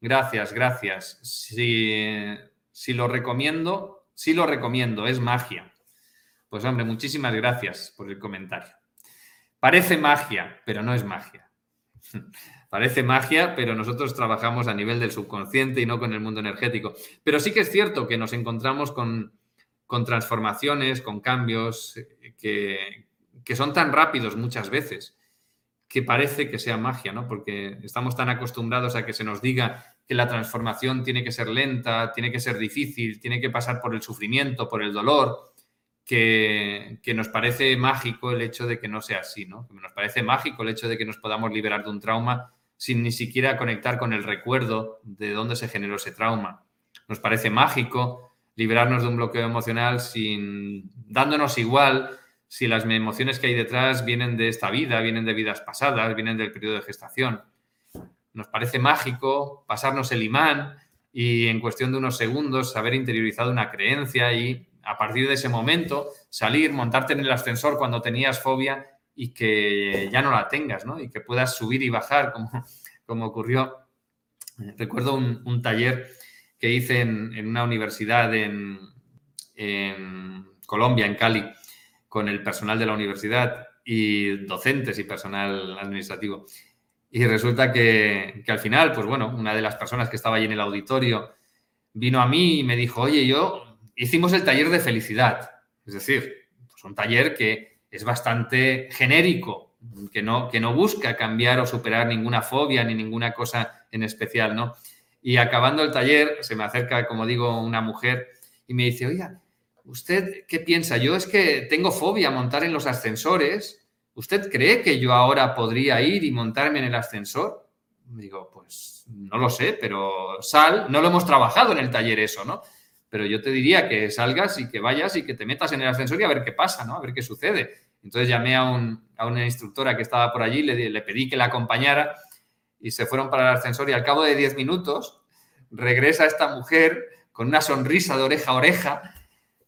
Gracias, gracias. Si, lo recomiendo, sí lo recomiendo, es magia. Pues hombre, muchísimas gracias por el comentario. Parece magia, pero no es magia. Parece magia, pero nosotros trabajamos a nivel del subconsciente y no con el mundo energético. Pero sí que es cierto que nos encontramos con, transformaciones, con cambios eh, que, que son tan rápidos muchas veces que parece que sea magia, ¿no? Porque estamos tan acostumbrados a que se nos diga que la transformación tiene que ser lenta, tiene que ser difícil, tiene que pasar por el sufrimiento, por el dolor, que, nos parece mágico el hecho de que no sea así, ¿no? nos parece mágico el hecho de que nos podamos liberar de un trauma sin ni siquiera conectar con el recuerdo de dónde se generó ese trauma. Nos parece mágico liberarnos de un bloqueo emocional sin dándonos igual si las emociones que hay detrás vienen de esta vida, vienen de vidas pasadas, vienen del periodo de gestación. Nos parece mágico pasarnos el imán y en cuestión de unos segundos haber interiorizado una creencia y a partir de ese momento salir, montarte en el ascensor cuando tenías fobia y que ya no la tengas, ¿no? Y que puedas subir y bajar como, como ocurrió. Recuerdo un, taller que hice en, una universidad en, Colombia, en Cali, con el personal de la universidad y docentes y personal administrativo. Y resulta que, que, al final, pues bueno, una de las personas que estaba allí en el auditorio vino a mí y me dijo, oye, yo hicimos el taller de felicidad. Es decir, pues un taller que es bastante genérico, que no, que no busca cambiar o superar ninguna fobia ni ninguna cosa en especial, ¿no? Y acabando el taller, se me acerca, como digo, una mujer y me dice, oiga, ¿usted qué piensa? Yo es que tengo fobia a montar en los ascensores. ¿Usted cree que yo ahora podría ir y montarme en el ascensor? Digo, pues no lo sé, pero sal, no lo hemos trabajado en el taller eso, ¿no? Pero yo te diría que salgas y que vayas y que te metas en el ascensor y a ver qué pasa, ¿no? A ver qué sucede. Entonces llamé a, una instructora que estaba por allí, le, le pedí que la acompañara y se fueron para el ascensor y al cabo de 10 minutos regresa esta mujer con una sonrisa de oreja a oreja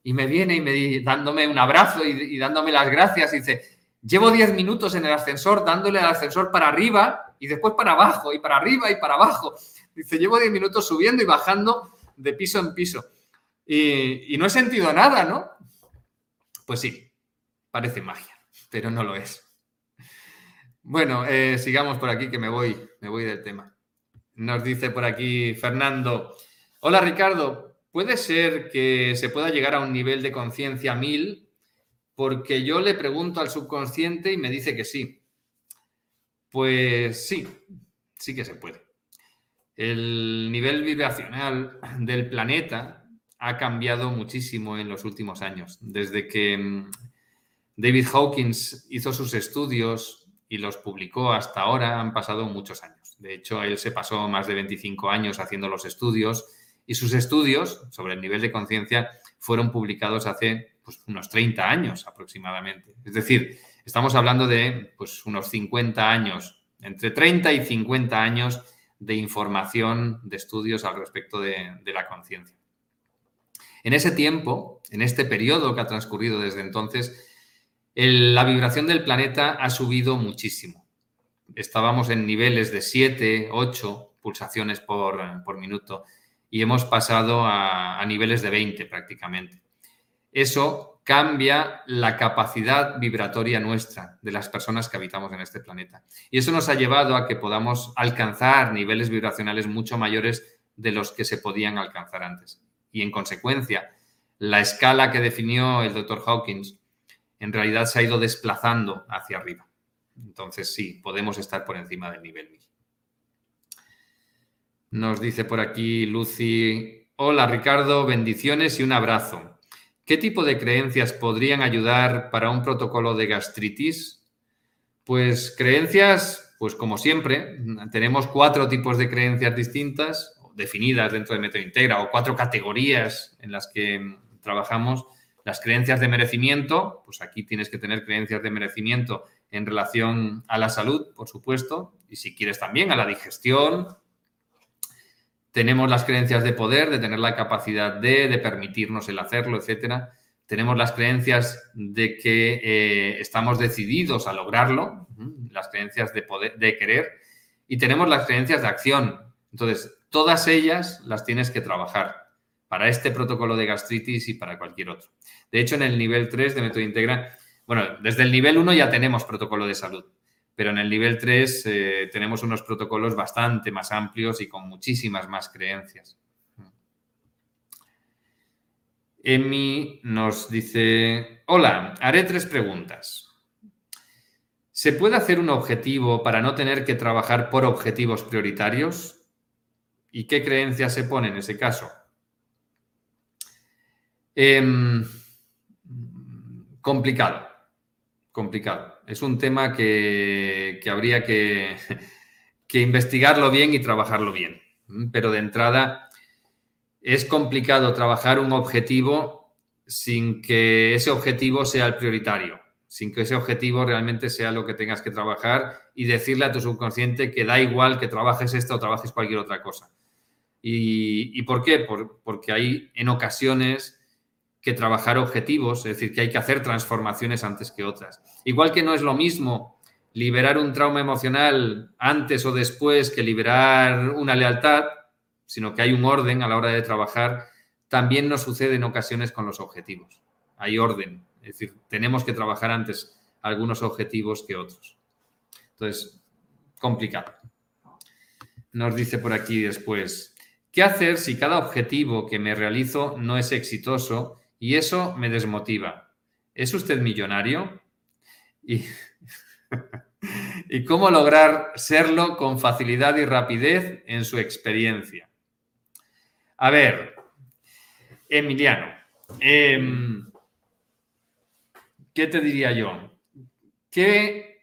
y me viene y me dándome un abrazo y, dándome las gracias y dice, llevo 10 minutos en el ascensor dándole al ascensor para arriba y después para abajo y para arriba y para abajo. Dice, llevo 10 minutos subiendo y bajando de piso en piso y, no he sentido nada, ¿no? Pues sí, parece magia, pero no lo es. Bueno, eh, sigamos por aquí que me voy, me voy del tema. Nos dice por aquí Fernando. Hola Ricardo, ¿puede ser que se pueda llegar a un nivel de conciencia mil? Porque yo le pregunto al subconsciente y me dice que sí. Pues sí, sí que se puede. El nivel vibracional del planeta ha cambiado muchísimo en los últimos años. Desde que mm, David Hawkins hizo sus estudios y los publicó hasta ahora, han pasado muchos años. De hecho, él se pasó más de 25 años haciendo los estudios y sus estudios sobre el nivel de conciencia fueron publicados hace pues, unos 30 años aproximadamente. Es decir, estamos hablando de pues, unos 50 años, entre 30 y 50 años de información, de estudios al respecto de, de la conciencia. En ese tiempo, en este periodo que ha transcurrido desde entonces, la vibración del planeta ha subido muchísimo. Estábamos en niveles de 7, 8 pulsaciones por, minuto y hemos pasado a, niveles de 20 prácticamente. Eso cambia la capacidad vibratoria nuestra de las personas que habitamos en este planeta. Y eso nos ha llevado a que podamos alcanzar niveles vibracionales mucho mayores de los que se podían alcanzar antes. Y en consecuencia, la escala que definió el doctor Hawkins en realidad se ha ido desplazando hacia arriba. Entonces sí, podemos estar por encima del nivel 1000. Nos dice por aquí Lucy, hola Ricardo, bendiciones y un abrazo. ¿Qué tipo de creencias podrían ayudar para un protocolo de gastritis? Pues creencias, pues como siempre, tenemos cuatro tipos de creencias distintas, definidas dentro de Método Integra, o cuatro categorías en las que trabajamos las creencias de merecimiento, pues aquí tienes que tener creencias de merecimiento en relación a la salud, por supuesto, y si quieres también a la digestión. Tenemos las creencias de poder, de tener la capacidad de, de permitirnos el hacerlo, etcétera. Tenemos las creencias de que eh, estamos decididos a lograrlo, las creencias de poder, de querer, y tenemos las creencias de acción. Entonces, todas ellas las tienes que trabajar para este protocolo de gastritis y para cualquier otro. De hecho, en el nivel 3 de método integra, bueno, desde el nivel 1 ya tenemos protocolo de salud, pero en el nivel 3 eh, tenemos unos protocolos bastante más amplios y con muchísimas más creencias. Emi nos dice, hola, haré tres preguntas. ¿Se puede hacer un objetivo para no tener que trabajar por objetivos prioritarios? ¿Y qué creencias se pone en ese caso? Em, complicado, complicado. Es un tema que, habría que, investigarlo bien y trabajarlo bien. Pero de entrada es complicado trabajar un objetivo sin que ese objetivo sea el prioritario, sin que ese objetivo realmente sea lo que tengas que trabajar y decirle a tu subconsciente que da igual que trabajes esto o trabajes cualquier otra cosa. ¿Y, por qué? porque hay en ocasiones que trabajar objetivos, es decir, que hay que hacer transformaciones antes que otras. Igual que no es lo mismo liberar un trauma emocional antes o después que liberar una lealtad, sino que hay un orden a la hora de trabajar, también nos sucede en ocasiones con los objetivos. Hay orden, es decir, tenemos que trabajar antes algunos objetivos que otros. Entonces, complicado. Nos dice por aquí después, ¿qué hacer si cada objetivo que me realizo no es exitoso y eso me desmotiva? ¿Es usted millonario? Y, ¿Y cómo lograr serlo con facilidad y rapidez en su experiencia? A ver, Emiliano, em, ¿qué te diría yo? Que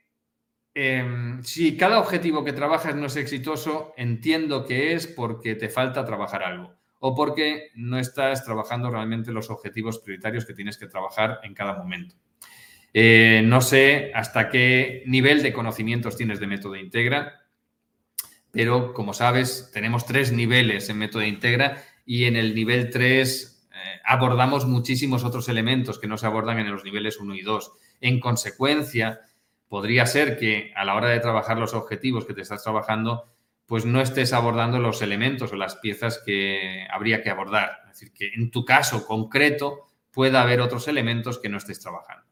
em, si cada objetivo que trabajas no es exitoso, entiendo que es porque te falta trabajar algo o porque no estás trabajando realmente los objetivos prioritarios que tienes que trabajar en cada momento. Eh, no sé hasta qué nivel de conocimientos tienes de método Integra, pero como sabes, tenemos tres niveles en método Integra y en el nivel 3 eh, abordamos muchísimos otros elementos que no se abordan en los niveles 1 y 2. En consecuencia, podría ser que a la hora de trabajar los objetivos que te estás trabajando, pues no estés abordando los elementos o las piezas que habría que abordar. Es decir, que en tu caso concreto pueda haber otros elementos que no estés trabajando.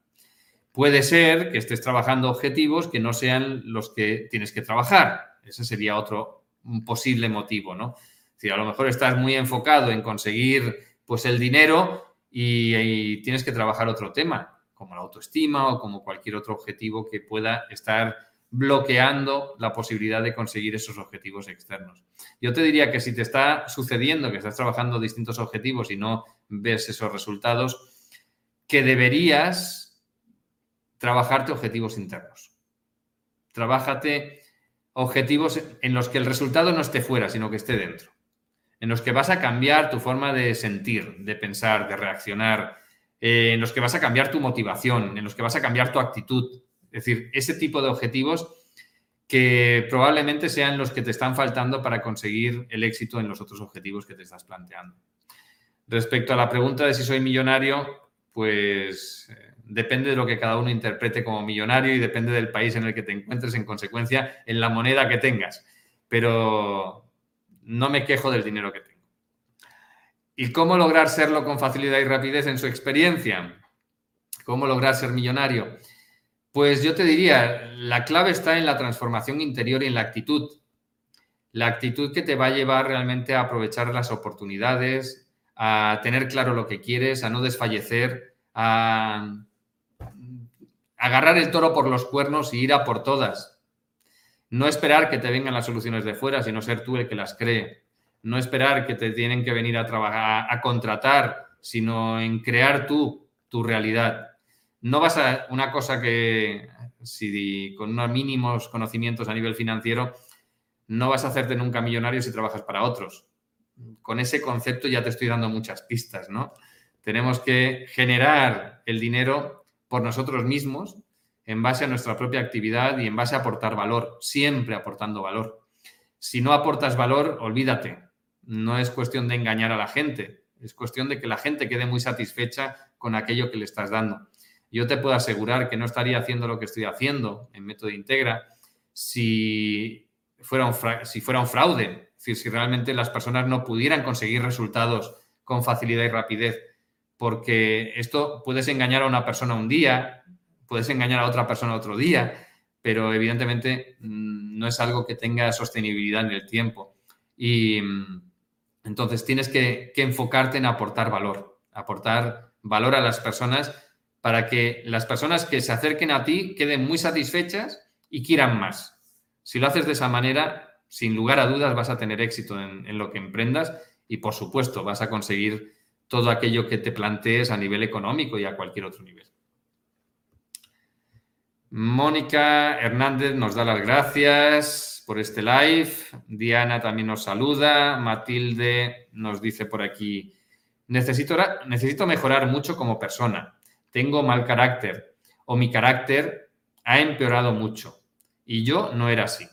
Puede ser que estés trabajando objetivos que no sean los que tienes que trabajar. Ese sería otro posible motivo, ¿no? Es a lo mejor estás muy enfocado en conseguir pues el dinero y tienes que trabajar otro tema, como la autoestima o como cualquier otro objetivo que pueda estar bloqueando la posibilidad de conseguir esos objetivos externos. Yo te diría que si te está sucediendo que estás trabajando distintos objetivos y no ves esos resultados, que deberías trabajarte objetivos internos. Trabájate objetivos en los que el resultado no esté fuera, sino que esté dentro. En los que vas a cambiar tu forma de sentir, de pensar, de reaccionar, eh, en los que vas a cambiar tu motivación, en los que vas a cambiar tu actitud. Es decir, ese tipo de objetivos que probablemente sean los que te están faltando para conseguir el éxito en los otros objetivos que te estás planteando. Respecto a la pregunta de si soy millonario, pues eh, depende de lo que cada uno interprete como millonario y depende del país en el que te encuentres, en consecuencia, en la moneda que tengas. Pero no me quejo del dinero que tengo. ¿Y cómo lograr serlo con facilidad y rapidez en su experiencia? ¿Cómo lograr ser millonario? Pues yo te diría, la clave está en la transformación interior y en la actitud. La actitud que te va a llevar realmente a aprovechar las oportunidades, a tener claro lo que quieres, a no desfallecer, a agarrar el toro por los cuernos y ir a por todas. No esperar que te vengan las soluciones de fuera, sino ser tú el que las cree. No esperar que te tienen que venir a trabajar, a contratar, sino en crear tú tu realidad. No vas a una cosa que, si con unos mínimos conocimientos a nivel financiero, no vas a hacerte nunca millonario si trabajas para otros. Con ese concepto ya te estoy dando muchas pistas, ¿no? Tenemos que generar el dinero por nosotros mismos en base a nuestra propia actividad y en base a aportar valor, siempre aportando valor. Si no aportas valor, olvídate. No es cuestión de engañar a la gente, es cuestión de que la gente quede muy satisfecha con aquello que le estás dando. Yo te puedo asegurar que no estaría haciendo lo que estoy haciendo en Método Integra si fuera un, si fuera un fraude, es decir, si realmente las personas no pudieran conseguir resultados con facilidad y rapidez porque esto puedes engañar a una persona un día, puedes engañar a otra persona otro día, pero evidentemente mm, no es algo que tenga sostenibilidad en el tiempo. Y mm, entonces tienes que, enfocarte en aportar valor, aportar valor a las personas para que las personas que se acerquen a ti queden muy satisfechas y quieran más. Si lo haces de esa manera, sin lugar a dudas vas a tener éxito en lo que emprendas y por supuesto vas a conseguir todo aquello que te plantees a nivel económico y a cualquier otro nivel. Mónica Hernández nos da las gracias por este live. Diana también nos saluda. Matilde nos dice por aquí, necesito, mejorar mucho como persona. Tengo mal carácter o mi carácter ha empeorado mucho y yo no era así.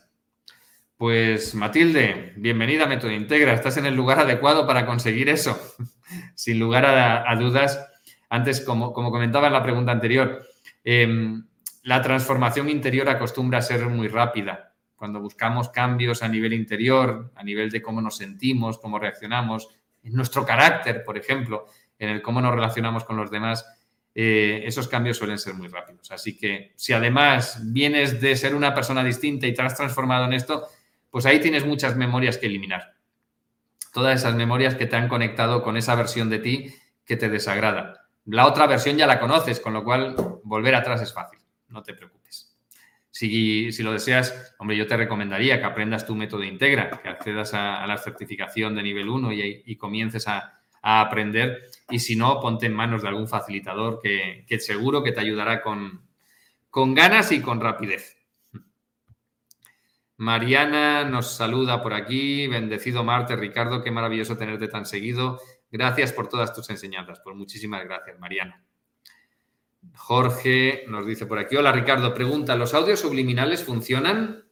Pues Matilde, bienvenida a Método Integra. Estás en el lugar adecuado para conseguir eso. Sin lugar a, dudas, antes, como, como, comentaba en la pregunta anterior, em, la transformación interior acostumbra a ser muy rápida. cuando buscamos cambios a nivel interior, a nivel de cómo nos sentimos, cómo reaccionamos, en nuestro carácter, por ejemplo, en el cómo nos relacionamos con los demás, eh, esos cambios suelen ser muy rápidos. Así que si además vienes de ser una persona distinta y te has transformado en esto, pues ahí tienes muchas memorias que eliminar. Todas esas memorias que te han conectado con esa versión de ti que te desagrada. La otra versión ya la conoces, con lo cual volver atrás es fácil, no te preocupes. Si, lo deseas, hombre, yo te recomendaría que aprendas tu método Integra, que accedas a, la certificación de nivel 1 y, comiences a, aprender. Y si no, ponte en manos de algún facilitador que, seguro que te ayudará con, con ganas y con rapidez. Mariana nos saluda por aquí. Bendecido Marte, Ricardo, qué maravilloso tenerte tan seguido. Gracias por todas tus enseñanzas. Pues muchísimas gracias, Mariana. Jorge nos dice por aquí, hola Ricardo, pregunta, ¿los audios subliminales funcionan?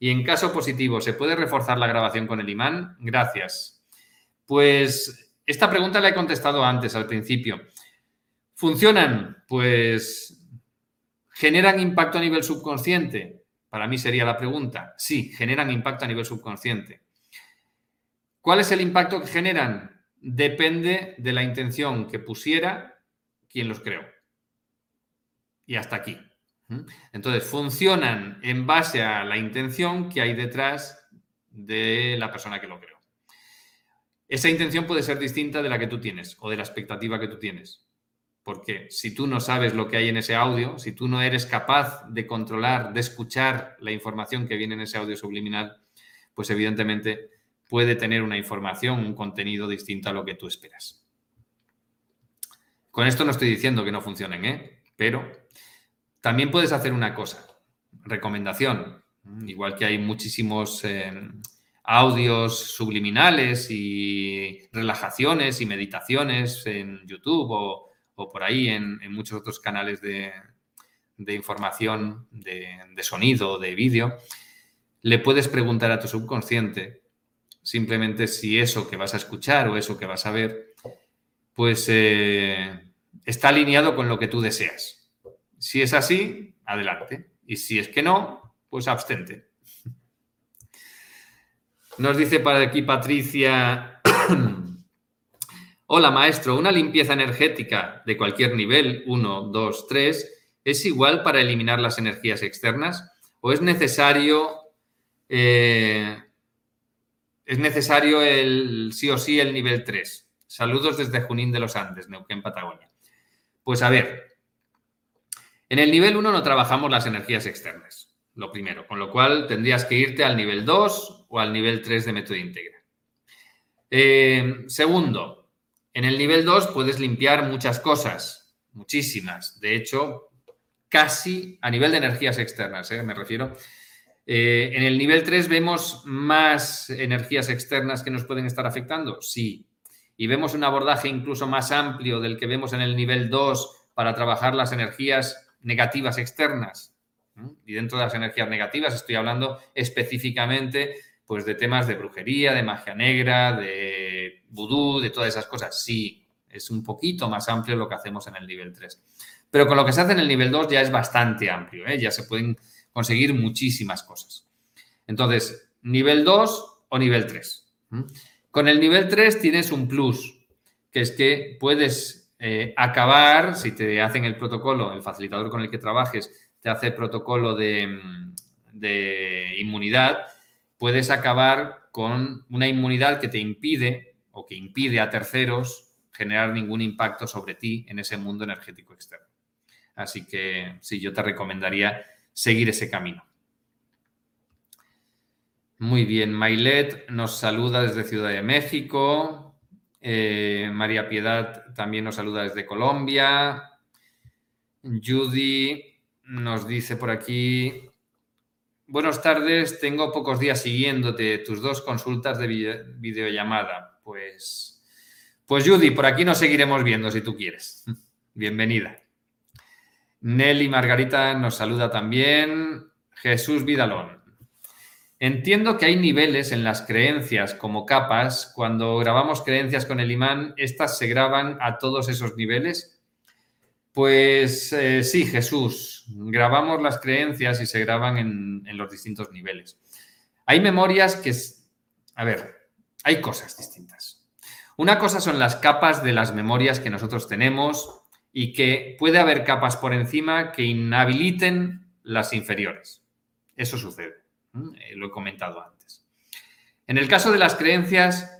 Y en caso positivo, ¿se puede reforzar la grabación con el imán? Gracias. Pues esta pregunta la he contestado antes, al principio. ¿Funcionan? Pues generan impacto a nivel subconsciente. Para mí sería la pregunta. Sí, generan impacto a nivel subconsciente. ¿Cuál es el impacto que generan? Depende de la intención que pusiera quien los creó y hasta aquí. Entonces, funcionan en base a la intención que hay detrás de la persona que lo creó. Esa intención puede ser distinta de la que tú tienes o de la expectativa que tú tienes. Porque si tú no sabes lo que hay en ese audio, si tú no eres capaz de controlar, de escuchar la información que viene en ese audio subliminal, pues evidentemente puede tener una información, un contenido distinto a lo que tú esperas. Con esto no estoy diciendo que no funcionen, ¿eh? pero también puedes hacer una cosa, recomendación, igual que hay muchísimos eh, audios subliminales y relajaciones y meditaciones en YouTube o, por ahí en, muchos otros canales de, información, de, sonido, de vídeo, le puedes preguntar a tu subconsciente simplemente si eso que vas a escuchar o eso que vas a ver, pues eh, está alineado con lo que tú deseas. Si es así, adelante. Y si es que no, pues abstente. Nos dice para aquí Patricia, hola maestro, una limpieza energética de cualquier nivel, 1, 2, 3, ¿es igual para eliminar las energías externas? ¿O es necesario, eh, es necesario el sí o sí el nivel 3? Saludos desde Junín de los Andes, Neuquén, Patagonia. Pues a ver, en el nivel 1 no trabajamos las energías externas, lo primero, con lo cual tendrías que irte al nivel 2 o al nivel 3 de método íntegra. Eh, segundo, en el nivel 2 puedes limpiar muchas cosas, muchísimas. De hecho, casi a nivel de energías externas, eh, me refiero. Eh, en el nivel 3 vemos más energías externas que nos pueden estar afectando, sí. Y vemos un abordaje incluso más amplio del que vemos en el nivel 2 para trabajar las energías negativas externas. Y dentro de las energías negativas estoy hablando específicamente pues, de temas de brujería, de magia negra, de vudú, de todas esas cosas. Sí, es un poquito más amplio lo que hacemos en el nivel 3. Pero con lo que se hace en el nivel 2 ya es bastante amplio, ¿eh? ya se pueden conseguir muchísimas cosas. Entonces, nivel 2 o nivel 3. Con el nivel 3 tienes un plus, que es que puedes eh, acabar, si te hacen el protocolo, el facilitador con el que trabajes te hace protocolo de, de inmunidad, puedes acabar con una inmunidad que te impide o que impide a terceros generar ningún impacto sobre ti en ese mundo energético externo. Así que sí, yo te recomendaría seguir ese camino. Muy bien, Mailet nos saluda desde Ciudad de México. Eh, María Piedad también nos saluda desde Colombia. Judy nos dice por aquí, buenas tardes, tengo pocos días siguiéndote tus dos consultas de videollamada. Pues, pues Judy, por aquí nos seguiremos viendo si tú quieres. Bienvenida. Nelly Margarita nos saluda también. Jesús Vidalón. Entiendo que hay niveles en las creencias como capas. Cuando grabamos creencias con el imán, ¿estas se graban a todos esos niveles? Pues eh, sí, Jesús. Grabamos las creencias y se graban en, los distintos niveles. Hay memorias que, a ver, hay cosas distintas. Una cosa son las capas de las memorias que nosotros tenemos y que puede haber capas por encima que inhabiliten las inferiores. Eso sucede. Eh, lo he comentado antes. En el caso de las creencias,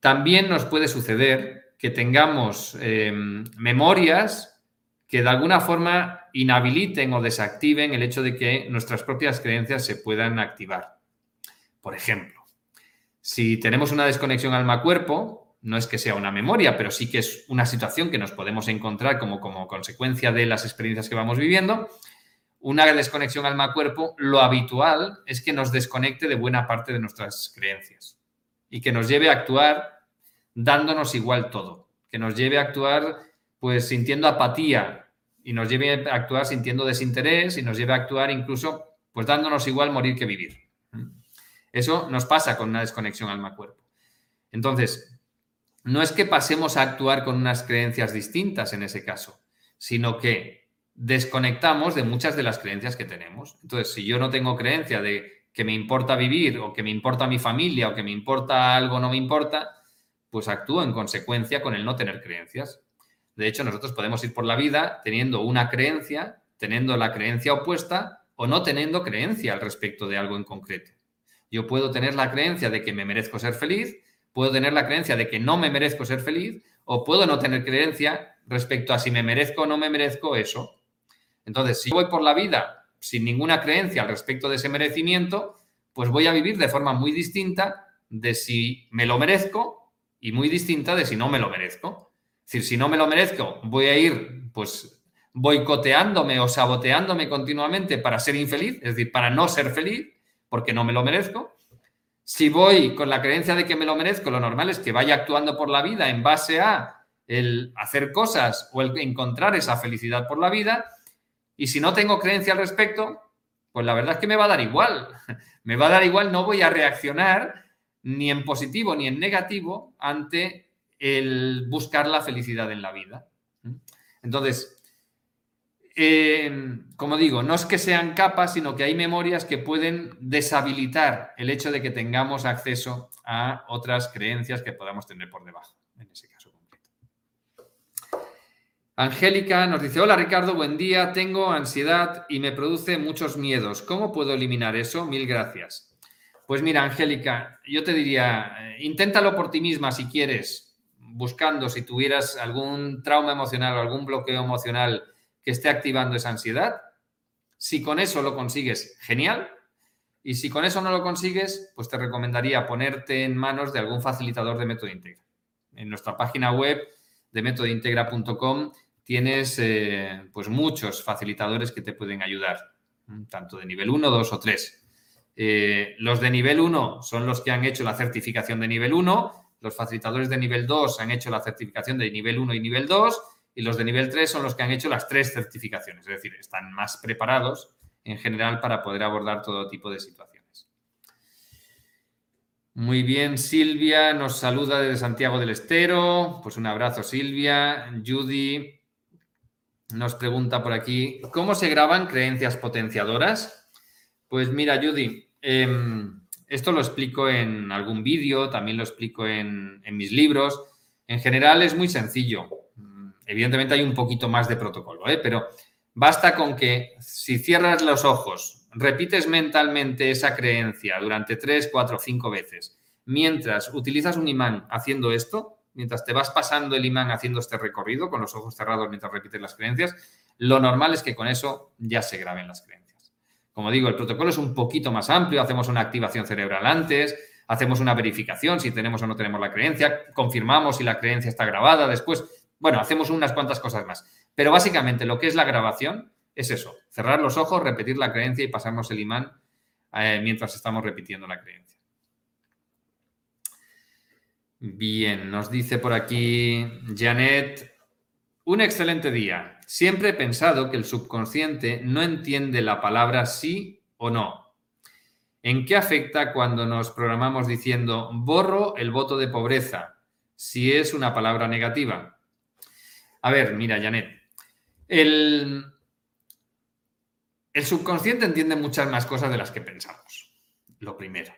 también nos puede suceder que tengamos eh, memorias que de alguna forma inhabiliten o desactiven el hecho de que nuestras propias creencias se puedan activar. Por ejemplo, si tenemos una desconexión alma-cuerpo, no es que sea una memoria, pero sí que es una situación que nos podemos encontrar como, como consecuencia de las experiencias que vamos viviendo, una desconexión alma-cuerpo, lo habitual es que nos desconecte de buena parte de nuestras creencias y que nos lleve a actuar dándonos igual todo, que nos lleve a actuar pues sintiendo apatía y nos lleve a actuar sintiendo desinterés y nos lleve a actuar incluso pues dándonos igual morir que vivir. Eso nos pasa con una desconexión alma-cuerpo. Entonces, no es que pasemos a actuar con unas creencias distintas en ese caso, sino que desconectamos de muchas de las creencias que tenemos. Entonces, si yo no tengo creencia de que me importa vivir o que me importa mi familia o que me importa algo no me importa, pues actúo en consecuencia con el no tener creencias. De hecho, nosotros podemos ir por la vida teniendo una creencia, teniendo la creencia opuesta o no teniendo creencia al respecto de algo en concreto. Yo puedo tener la creencia de que me merezco ser feliz, puedo tener la creencia de que no me merezco ser feliz o puedo no tener creencia respecto a si me merezco o no me merezco eso. Entonces, si voy por la vida sin ninguna creencia al respecto de ese merecimiento, pues voy a vivir de forma muy distinta de si me lo merezco y muy distinta de si no me lo merezco. Es decir, si no me lo merezco, voy a ir pues boicoteándome o saboteándome continuamente para ser infeliz, es decir, para no ser feliz, porque no me lo merezco. Si voy con la creencia de que me lo merezco, lo normal es que vaya actuando por la vida en base a el hacer cosas o el encontrar esa felicidad por la vida. Y si no tengo creencia al respecto, pues la verdad es que me va a dar igual. Me va a dar igual, no voy a reaccionar ni en positivo ni en negativo ante el buscar la felicidad en la vida. Entonces, eh, como digo, no es que sean capas, sino que hay memorias que pueden deshabilitar el hecho de que tengamos acceso a otras creencias que podamos tener por debajo, en ese caso concreto. Angélica nos dice, hola Ricardo, buen día, tengo ansiedad y me produce muchos miedos. ¿Cómo puedo eliminar eso? Mil gracias. Pues mira, Angélica, yo te diría, eh, inténtalo por ti misma si quieres, buscando si tuvieras algún trauma emocional o algún bloqueo emocional que esté activando esa ansiedad. Si con eso lo consigues, genial. Y si con eso no lo consigues, pues te recomendaría ponerte en manos de algún facilitador de Método Integra. En nuestra página web de métodointegra.com tienes eh, pues muchos facilitadores que te pueden ayudar, tanto de nivel 1, 2 o 3. Eh, los de nivel 1 son los que han hecho la certificación de nivel 1, los facilitadores de nivel 2 han hecho la certificación de nivel 1 y nivel 2, y los de nivel 3 son los que han hecho las tres certificaciones, es decir, están más preparados en general para poder abordar todo tipo de situaciones. Muy bien, Silvia nos saluda desde Santiago del Estero. Pues un abrazo, Silvia. Judy nos pregunta por aquí, ¿cómo se graban creencias potenciadoras? Pues mira, Judy, Em, esto lo explico en algún vídeo, también lo explico en, mis libros. En general es muy sencillo. Mm, evidentemente hay un poquito más de protocolo, ¿eh? pero basta con que si cierras los ojos, repites mentalmente esa creencia durante tres, cuatro, cinco veces, mientras utilizas un imán haciendo esto, mientras te vas pasando el imán haciendo este recorrido con los ojos cerrados mientras repites las creencias, lo normal es que con eso ya se graben las creencias. Como digo, el protocolo es un poquito más amplio, hacemos una activación cerebral antes, hacemos una verificación si tenemos o no tenemos la creencia, confirmamos si la creencia está grabada después, bueno, hacemos unas cuantas cosas más. Pero básicamente lo que es la grabación es eso, cerrar los ojos, repetir la creencia y pasarnos el imán eh, mientras estamos repitiendo la creencia. Bien, nos dice por aquí Janet, un excelente día. Siempre he pensado que el subconsciente no entiende la palabra sí o no. ¿En qué afecta cuando nos programamos diciendo borro el voto de pobreza si es una palabra negativa? A ver, mira, Janet. El, subconsciente entiende muchas más cosas de las que pensamos. lo primero.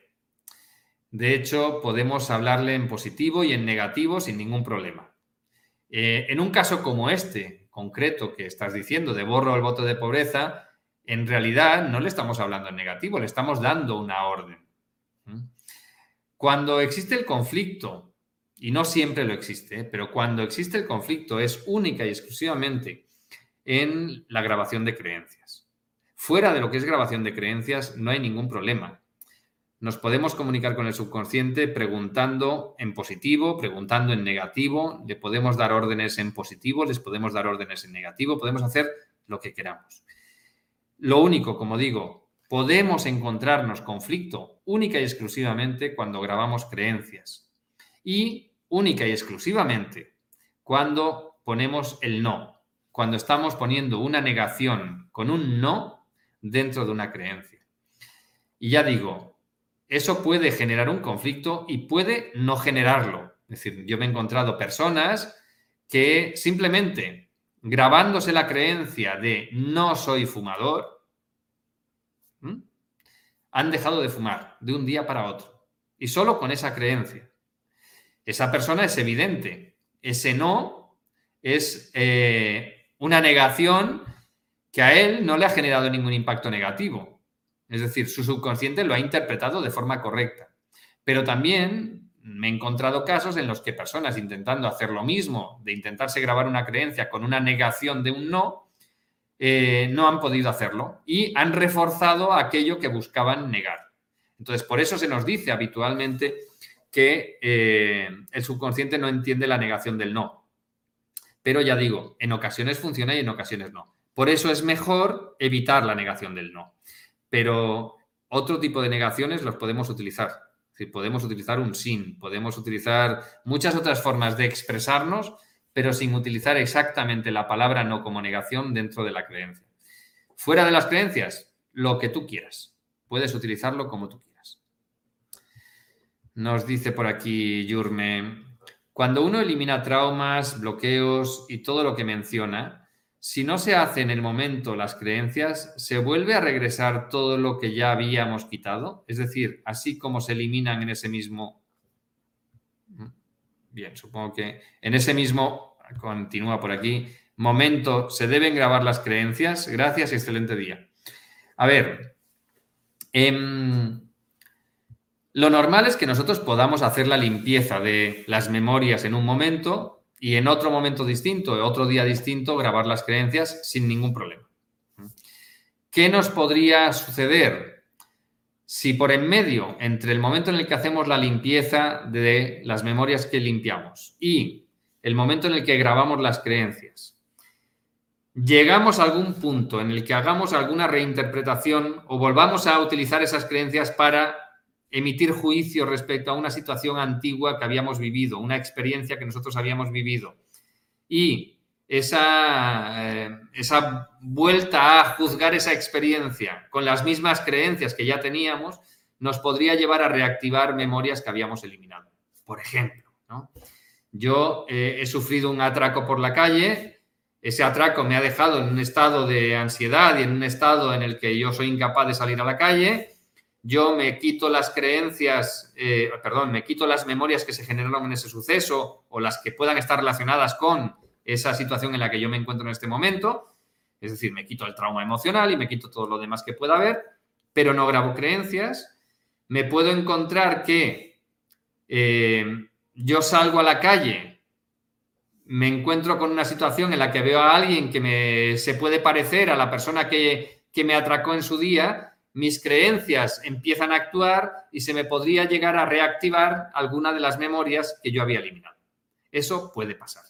De hecho, podemos hablarle en positivo y en negativo sin ningún problema. Eh, en un caso como este, concreto, que estás diciendo, de borro el voto de pobreza, en realidad no le estamos hablando en negativo, le estamos dando una orden. ¿Mm? Cuando existe el conflicto, y no siempre lo existe, pero cuando existe el conflicto es única y exclusivamente en la grabación de creencias. Fuera de lo que es grabación de creencias no hay ningún problema. Nos podemos comunicar con el subconsciente preguntando en positivo, preguntando en negativo, le podemos dar órdenes en positivo, les podemos dar órdenes en negativo, podemos hacer lo que queramos. Lo único, como digo, podemos encontrarnos conflicto única y exclusivamente cuando grabamos creencias y única y exclusivamente cuando ponemos el no, cuando estamos poniendo una negación con un no dentro de una creencia. Y ya digo, eso puede generar un conflicto y puede no generarlo. Es decir, yo me he encontrado personas que simplemente grabándose la creencia de no soy fumador, han dejado de fumar de un día para otro. Y solo con esa creencia. Esa persona es evidente. Ese no es eh, una negación que a él no le ha generado ningún impacto negativo. Es decir, su subconsciente lo ha interpretado de forma correcta. Pero también me he encontrado casos en los que personas intentando hacer lo mismo, de intentarse grabar una creencia con una negación de un no, eh, no han podido hacerlo y han reforzado aquello que buscaban negar. Entonces, por eso se nos dice habitualmente que eh, el subconsciente no entiende la negación del no. Pero ya digo, en ocasiones funciona y en ocasiones no. Por eso es mejor evitar la negación del no. Pero otro tipo de negaciones los podemos utilizar podemos utilizar un sin, podemos utilizar muchas otras formas de expresarnos, pero sin utilizar exactamente la palabra no como negación dentro de la creencia. Fuera de las creencias, lo que tú quieras. Puedes utilizarlo como tú quieras. Nos dice por aquí Yurme, cuando uno elimina traumas, bloqueos y todo lo que menciona, si no se hace en el momento las creencias, ¿se vuelve a regresar todo lo que ya habíamos quitado? Es decir, así como se eliminan en ese mismo... Mm, bien, supongo que en ese mismo, continúa por aquí, momento, ¿se deben grabar las creencias? Gracias y excelente día. A ver, em, lo normal es que nosotros podamos hacer la limpieza de las memorias en un momento y en otro momento distinto, otro día distinto, grabar las creencias sin ningún problema. ¿Qué nos podría suceder si por en medio, entre el momento en el que hacemos la limpieza de las memorias que limpiamos y el momento en el que grabamos las creencias, llegamos a algún punto en el que hagamos alguna reinterpretación o volvamos a utilizar esas creencias para emitir juicio respecto a una situación antigua que habíamos vivido, una experiencia que nosotros habíamos vivido. Y esa, eh, esa vuelta a juzgar esa experiencia con las mismas creencias que ya teníamos nos podría llevar a reactivar memorias que habíamos eliminado. Por ejemplo, yo eh, he sufrido un atraco por la calle, ese atraco me ha dejado en un estado de ansiedad y en un estado en el que yo soy incapaz de salir a la calle, yo me quito las creencias, eh, perdón, me quito las memorias que se generaron en ese suceso o las que puedan estar relacionadas con esa situación en la que yo me encuentro en este momento. Es decir, me quito el trauma emocional y me quito todo lo demás que pueda haber, pero no grabo creencias. Me puedo encontrar que eh, yo salgo a la calle, me encuentro con una situación en la que veo a alguien que me, se puede parecer a la persona que, que me atracó en su día mis creencias empiezan a actuar y se me podría llegar a reactivar alguna de las memorias que yo había eliminado. Eso puede pasar.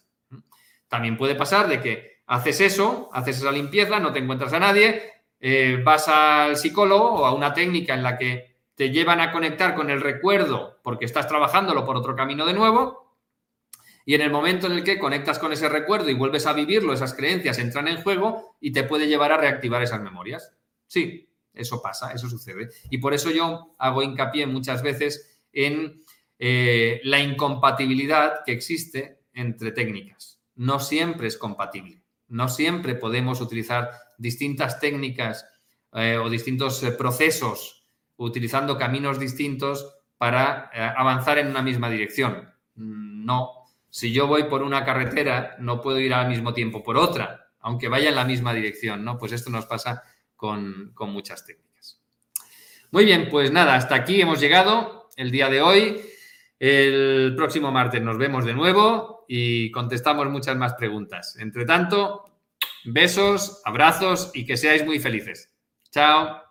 También puede pasar de que haces eso, haces esa limpieza, no te encuentras a nadie, eh, vas al psicólogo o a una técnica en la que te llevan a conectar con el recuerdo porque estás trabajándolo por otro camino de nuevo. Y en el momento en el que conectas con ese recuerdo y vuelves a vivirlo, esas creencias entran en juego y te puede llevar a reactivar esas memorias. Sí, eso pasa, eso sucede. Y por eso yo hago hincapié muchas veces en eh, la incompatibilidad que existe entre técnicas. No siempre es compatible. No siempre podemos utilizar distintas técnicas eh, o distintos eh, procesos utilizando caminos distintos para avanzar en una misma dirección. No, si yo voy por una carretera, no puedo ir al mismo tiempo por otra, aunque vaya en la misma dirección, ¿no? Pues esto nos pasa con, muchas técnicas. Muy bien, pues nada, hasta aquí hemos llegado el día de hoy. El próximo martes nos vemos de nuevo y contestamos muchas más preguntas. Entre tanto, besos, abrazos y que seáis muy felices. Chao.